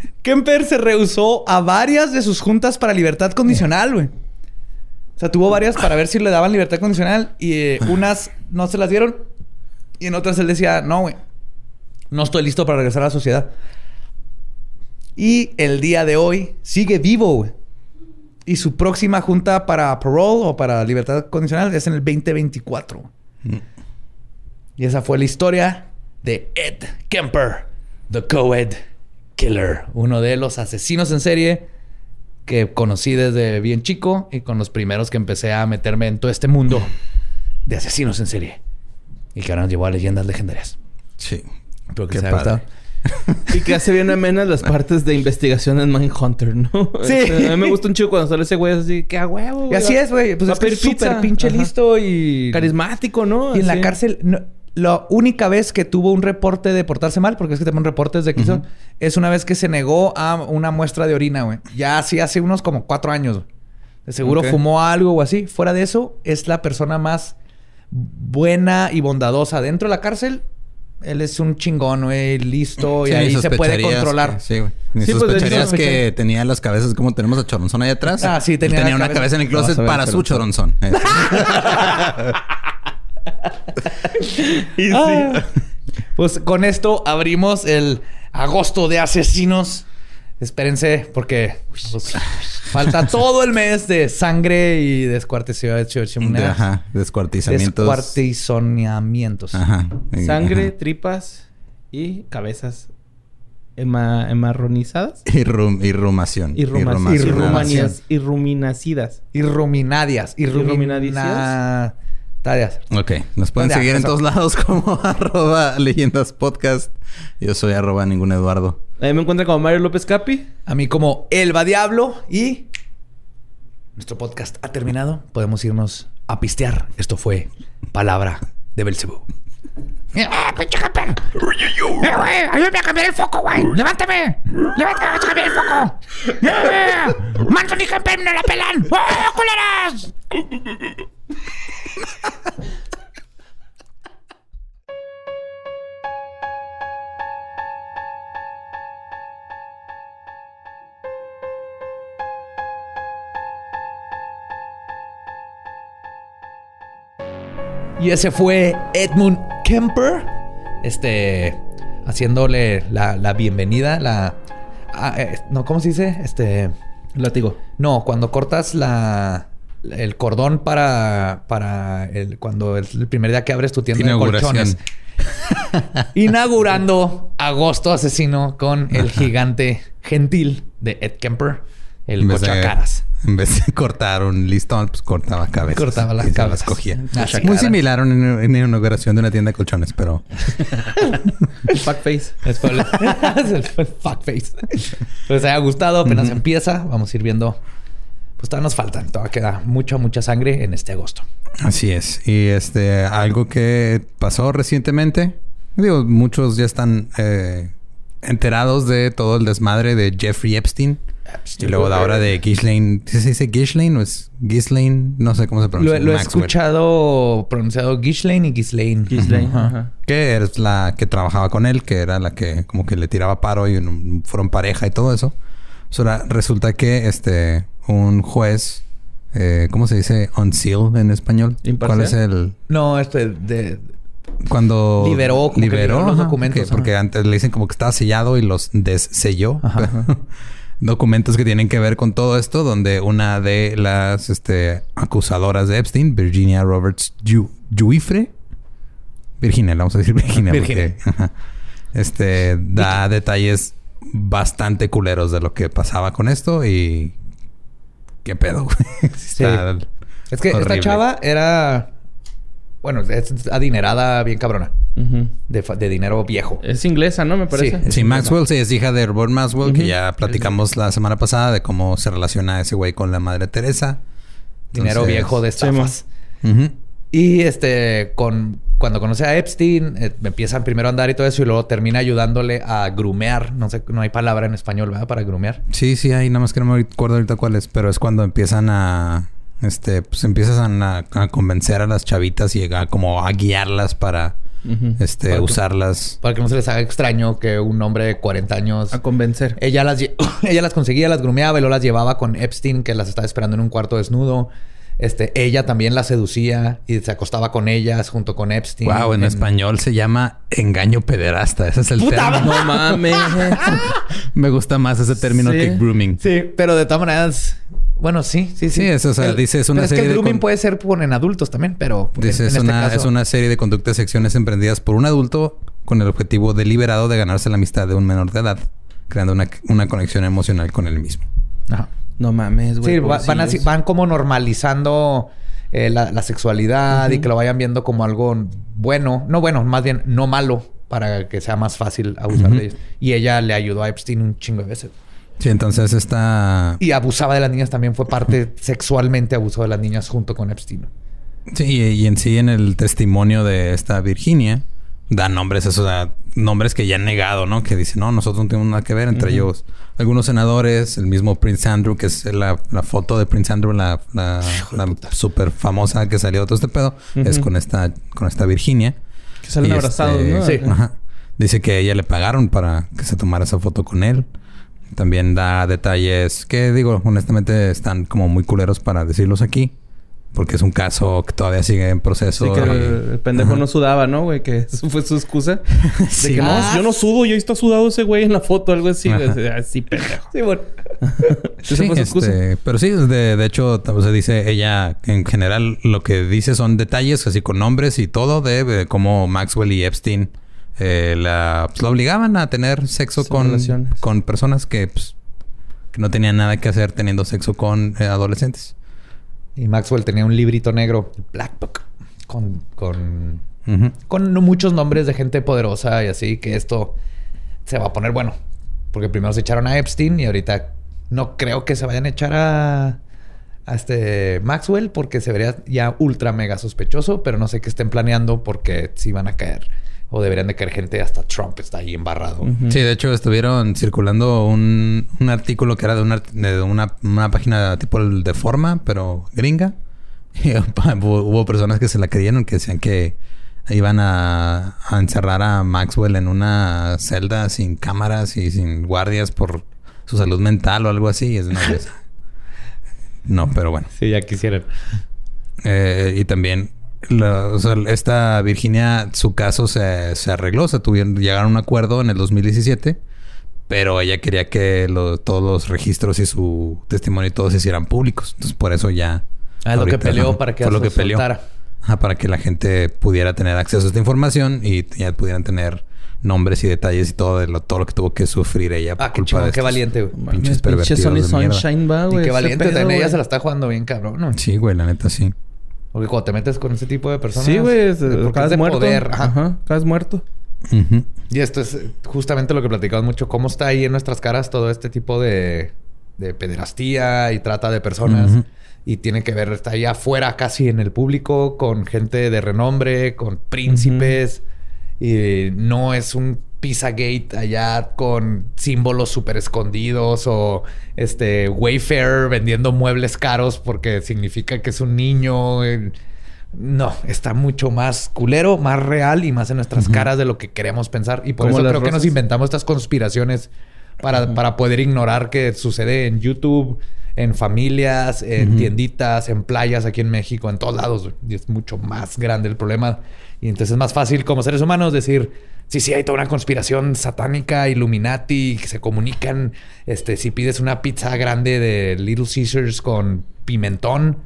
<laughs> Kemper se rehusó a varias de sus juntas para libertad condicional, güey. O sea, tuvo varias para ver si le daban libertad condicional y eh, unas no se las dieron y en otras él decía, no, güey, no estoy listo para regresar a la sociedad. Y el día de hoy sigue vivo, güey. Y su próxima junta para parole o para libertad condicional es en el 2024. Y esa fue la historia de Ed Kemper, the co-ed killer, uno de los asesinos en serie que conocí desde bien chico y con los primeros que empecé a meterme en todo este mundo de asesinos en serie y que ahora nos llevó a leyendas legendarias. Sí. Espero que Qué haya padre. Y que hace bien amenas las partes de investigación en Mindhunter, ¿no? Sí. Este, a mí me gusta un chico cuando sale ese güey así, que a huevo, Y así es, güey. Pues Va es que súper pinche Ajá. listo y... Carismático, ¿no? Y en la cárcel, no- la única vez que tuvo un reporte de portarse mal, porque es que también reportes de que hizo, es una vez que se negó a una muestra de orina, güey. Ya así hace unos como cuatro años. güey. De seguro fumó algo o así. Fuera de eso, es la persona más buena y bondadosa. Dentro de la cárcel, él es un chingón, güey, listo. y ahí se puede controlar. que- sí, güey. Ni Sí, pues, sospecharías que tenía las cabezas como tenemos a Choronzón ahí atrás. Ah, sí, Él tenía la una cabeza- en el closet ver para su Choronzón. <laughs> <laughs> <laughs> Ah. Pues con esto abrimos el agosto de asesinos. Espérense, porque pues, falta <laughs> todo el mes de sangre y descuartización. De- Ajá, descuartizamientos. Descuartizonamientos. Ajá. Sangre, Ajá. tripas y cabezas ema- emarronizadas. Y, rum- y rumación. Y, rumas- y rumanías- y ruminacidas. Irruminadicias. Ok, nos pueden seguir en eso. todos lados <laughs> como arroba leyendas podcast. Yo soy arroba ningún Eduardo. Ahí me encuentran como Mario López Capi. A mí como Elba Diablo y nuestro podcast ha terminado. Podemos irnos a pistear. Esto fue Palabra de Belcebú. ¡Ah, pinche camper! ¡Eh, güey! ¡Ayúdame a cambiar el foco, güey! ¡Levántame! ¡Levántame! ¡Vamos a cambiar el foco! ¡Eh! ¡Manson y camper no la pelan! ¡Oh, culeras! Y ese fue Edmund Kemper. Este. Haciéndole la, la bienvenida. La. ah, eh, no, ¿cómo se dice? Este. Látigo. No, cuando cortas la. El cordón para. Para. El, cuando es el primer día que abres tu tienda de colchones. <laughs> Inaugurando Agosto Asesino con el gigante gentil de Ed Kemper. El cochacaras. En vez de cortar un listón, pues cortaba cabezas. Cortaba las cabezas. cogía. Así. Muy similar a una, inauguración de una tienda de colchones, pero... <laughs> Fuckface. Es el, <laughs> el fuckface. Les haya gustado, apenas empieza. Vamos a ir viendo. Pues todavía nos faltan. Todavía queda mucha, mucha sangre en este agosto. Así es. Y este, algo que pasó recientemente, digo, muchos ya están eh, enterados de todo el desmadre de Jeffrey Epstein. Y luego de ahora de Ghislaine. ¿Sí ¿Se dice Ghislaine o es Ghislaine? No sé cómo se pronuncia. lo he escuchado pronunciado Ghislaine y Ghislaine. Ghislaine. Ajá. Ajá. Que es la que trabajaba con él, que era la que como que le tiraba paro y un- fueron pareja y todo eso. Ahora resulta que este un juez, eh, ¿cómo se dice? Unsealed en español. Imparcial. ¿Cuál es el No, este de... cuando Liberó, como que liberó los ajá, documentos, que- porque antes le dicen como que estaba sellado y los desselló. Ajá. <laughs> Documentos que tienen que ver con todo esto, donde una de las este, acusadoras de Epstein, Virginia Roberts Ju- Juifre, Virginia, vamos a decir Virginia, Virginia. porque, este da detalles bastante culeros de lo que pasaba con esto y qué pedo, güey. <laughs> Está Es que esta chava era... bueno, es adinerada bien cabrona. de, dinero viejo. Es inglesa, ¿no? Me parece. Sí, Maxwell sí, es hija de Robert Maxwell, que ya platicamos la semana pasada de cómo se relaciona ese güey con la madre Teresa. dinero viejo de estafas. Y este, con cuando conoce a Epstein, eh, empiezan primero a andar y todo eso, y luego termina ayudándole a grumear. No sé, no hay palabra en español, ¿verdad? Para grumear. Sí, sí, hay, nada más que no me acuerdo ahorita cuál es, pero es cuando empiezan a. Este, pues empiezas a, convencer a las chavitas y a, como a guiarlas para. Este, usarlas. para que no se les haga extraño que un hombre de 40 años. A convencer. Ella las, <laughs> ella las conseguía, las grumeaba y luego las llevaba con Epstein, que las estaba esperando en un cuarto desnudo. Este, ella también la seducía y se acostaba con ellas junto con Epstein. Wow, en, español se llama engaño pederasta. Ese es el término. No mames. <laughs> Me gusta más ese término que grooming. Sí, pero de todas maneras. Bueno, sí, sí, sí. Sí, eso, o sea, dice, es una serie. Es que el grooming puede ser por en adultos también, pero. Dice, es, este una, es una serie de conductas y acciones emprendidas por un adulto con el objetivo deliberado de ganarse la amistad de un menor de edad, creando una, una conexión emocional con él mismo. Ajá. No mames, güey. Sí, van, así, van como normalizando eh, la, sexualidad y que lo vayan viendo como algo bueno. No bueno, más bien no malo para que sea más fácil abusar de ellos. Y ella le ayudó a Epstein un chingo de veces. Sí, entonces está... Y abusaba de las niñas también. Fue parte <laughs> sexualmente abusó de las niñas junto con Epstein. Sí, y en sí en el testimonio de esta Virginia da nombres, esos nombres que ya han negado, ¿no? Que dicen, no, nosotros no tenemos nada que ver. Entre ellos, algunos senadores, el mismo Prince Andrew, que es la, foto de Prince Andrew, la, la, súper famosa que salió de todo este pedo, es con esta, con esta Virginia. Que salen abrazados, este, ¿no? Sí. Ajá. Dice que ella le pagaron para que se tomara esa foto con él. También da detalles que, digo, honestamente están como muy culeros para decirlos aquí. Porque es un caso que todavía sigue en proceso. Sí, que el, pendejo no sudaba, ¿no, güey? Que <laughs> eso fue su excusa. <laughs> sí, no, yo no sudo, yo está sudado ese güey en la foto, algo así. Así, pendejo. Sí, bueno. <laughs> sí, fue su excusa. Este, pero sí, de, de hecho, se dice ella, en general, lo que dice son detalles, así con nombres y todo, de, cómo Maxwell y Epstein eh, la, pues, lo obligaban a tener sexo con, con personas que, pues, que no tenían nada que hacer teniendo sexo con eh, adolescentes. Y Maxwell tenía un librito negro, Black Book, con, con, con muchos nombres de gente poderosa y así, que esto se va a poner bueno. Porque primero se echaron a Epstein y ahorita no creo que se vayan a echar a, a este Maxwell porque se vería ya ultra mega sospechoso, pero no sé qué estén planeando porque si van a caer o deberían de caer gente hasta Trump está ahí embarrado. Sí, de hecho estuvieron circulando un, un artículo que era de una, de una, una página tipo de forma, pero gringa. <laughs> Y hubo personas que se la creyeron, que decían que iban a, a, encerrar a Maxwell en una celda sin cámaras y sin guardias por su salud mental o algo así. Es <laughs> no, pero bueno. Sí, ya quisieran. Eh, y también esta Virginia, su caso se, se arregló, se tuvieron, llegaron a un acuerdo en el 2017, pero ella quería que todos los registros y su testimonio y todo se hicieran públicos. Entonces, por eso ya. Ah, lo que peleó para que lo que peleó. para que la gente pudiera tener acceso a esta información y ya pudieran tener nombres y detalles y todo de lo, todo lo que tuvo que sufrir ella por ah, culpa de qué valiente, güey. Pinches pervertidos de Sunshine va, güey. qué valiente. También ella se la está jugando bien, cabrón. ¿no? Sí, güey, la neta sí. Porque cuando te metes con ese tipo de personas... Sí, güey. Es, de muerto. Poder. Ajá. Ajá. muerto. Y esto es justamente lo que platicamos mucho. Cómo está ahí en nuestras caras todo este tipo de, de pederastía y trata de personas. Y tiene que ver, está ahí afuera casi en el público con gente de renombre, con príncipes. Y no es un Pizzagate allá con símbolos súper escondidos o este Wayfair vendiendo muebles caros porque significa que es un niño. No, está mucho más culero, más real y más en nuestras caras de lo que queremos pensar. Y por eso creo que nos inventamos estas conspiraciones para, para poder ignorar que sucede en YouTube, en familias, en tienditas, en playas aquí en México, en todos lados. Y es mucho más grande el problema. Y entonces es más fácil como seres humanos decir Sí, sí, hay toda una conspiración satánica, Illuminati, que se comunican. Este, si pides una pizza grande de Little Caesars con pimentón,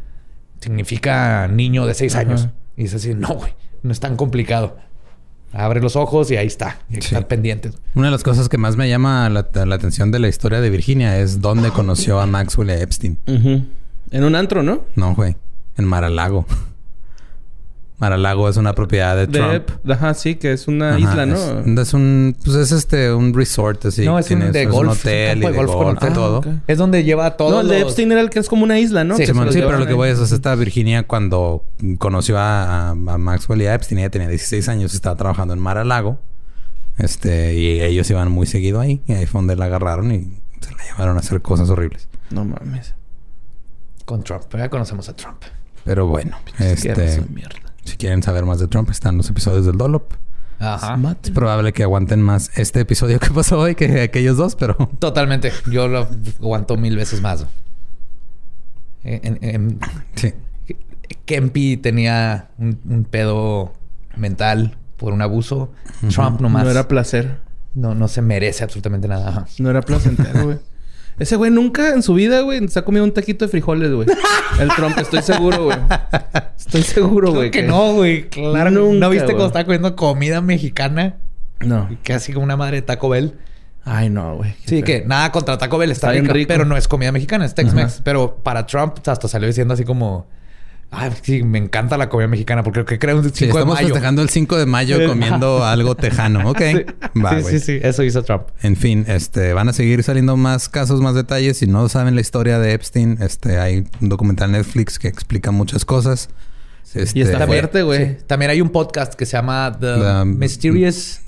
significa niño de seis años. Y es así, no, güey, no es tan complicado. Abre los ojos y ahí está. Y estar pendientes. Una de las cosas que más me llama la, atención de la historia de Virginia es dónde conoció a Maxwell Epstein. En un antro, ¿no? No, güey. En Maralago. Mar-a-Lago es una propiedad de Trump. ajá, sí, que es una isla, ¿no? Es, un, pues es este, un resort así. No, es un de golf. un hotel y de golf, y todo. Ah, es donde lleva todo. No, el de Epstein era el que es como una isla, ¿no? Sí, sí, pero lo que voy a decir es esta Virginia cuando conoció a, a, Maxwell y a Epstein, ella tenía 16 años, estaba trabajando en Mar-a-Lago. Este, y ellos iban muy seguido ahí. Y ahí fue donde la agarraron y se la llevaron a hacer cosas horribles. No mames. Con Trump. Pero ya conocemos a Trump. Pero bueno, este... Mierda. Si quieren saber más de Trump, están los episodios del Dolop. Ajá. Es probable que aguanten más este episodio que pasó hoy que aquellos dos, pero... Totalmente. Yo lo aguanto mil veces más. sí. Kempi tenía un, pedo mental por un abuso. Trump nomás... No era placer. No, no se merece absolutamente nada. No era placentero, güey. Ese güey nunca en su vida, güey, se ha comido un taquito de frijoles, güey. <laughs> El Trump, estoy seguro, güey. Estoy seguro, güey. que, no, güey. Claro. Nunca, ¿No viste cuando estaba comiendo comida mexicana? No. Casi como una madre de Taco Bell. Ay, no, güey. Sí, que nada contra Taco Bell. Está, bien rico, pero no es comida mexicana. Es Tex-Mex. Pero para Trump hasta salió diciendo así como... Ay, sí, me encanta la comida mexicana porque creo que crea un 5 de mayo. Estamos festejando el 5 de mayo comiendo <laughs> algo tejano. Ok. Sí. sí, sí, Eso hizo Trump. En fin, este, van a seguir saliendo más casos, más detalles. Si no saben la historia de Epstein, este, hay un documental Netflix que explica muchas cosas. Este, y está fuerte, güey. También hay un podcast que se llama The, Mysterious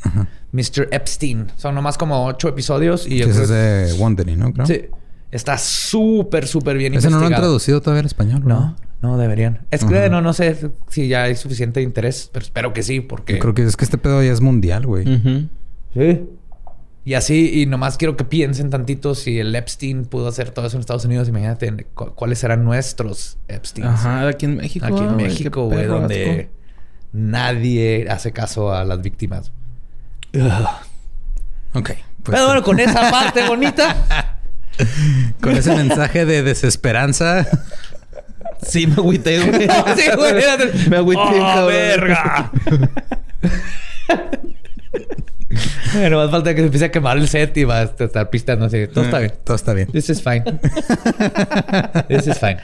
Mr. Epstein. Son nomás como ocho episodios. Y es de Wondering, ¿no? Sí. Está súper, súper bien ¿Ese no lo han traducido todavía al español? No. No, deberían. Es que no, no sé si ya hay suficiente interés, pero espero que sí, porque. Yo creo que es que este pedo ya es mundial, güey. Sí. Y así, y nomás quiero que piensen tantito si el Epstein pudo hacer todo eso en Estados Unidos. Imagínate cuáles serán nuestros Epstein. Ajá, aquí en México. Aquí en México, güey, donde nadie hace caso a las víctimas. Ok. Pues Pero bueno, con esa parte bonita. <laughs> con ese mensaje de desesperanza. Sí, me agüité, güey. <laughs> sí, güey. Me agüité, oh, verga! <laughs> bueno, más falta que se empiece a quemar el set y va a estar pistando así. Todo está bien. Todo está bien. This is fine. <laughs> This is fine.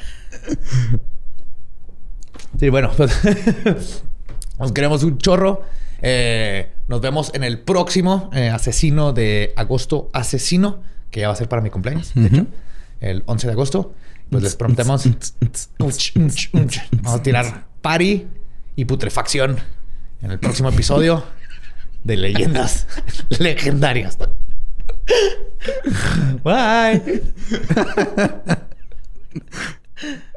Sí, bueno. Pues, nos queremos un chorro. Eh, nos vemos en el próximo eh, asesino de agosto asesino, que ya va a ser para mi cumpleaños, de hecho, el 11 de agosto pues les prometemos vamos a tirar party y putrefacción en el próximo episodio de leyendas <laughs> legendarias. Bye. <laughs>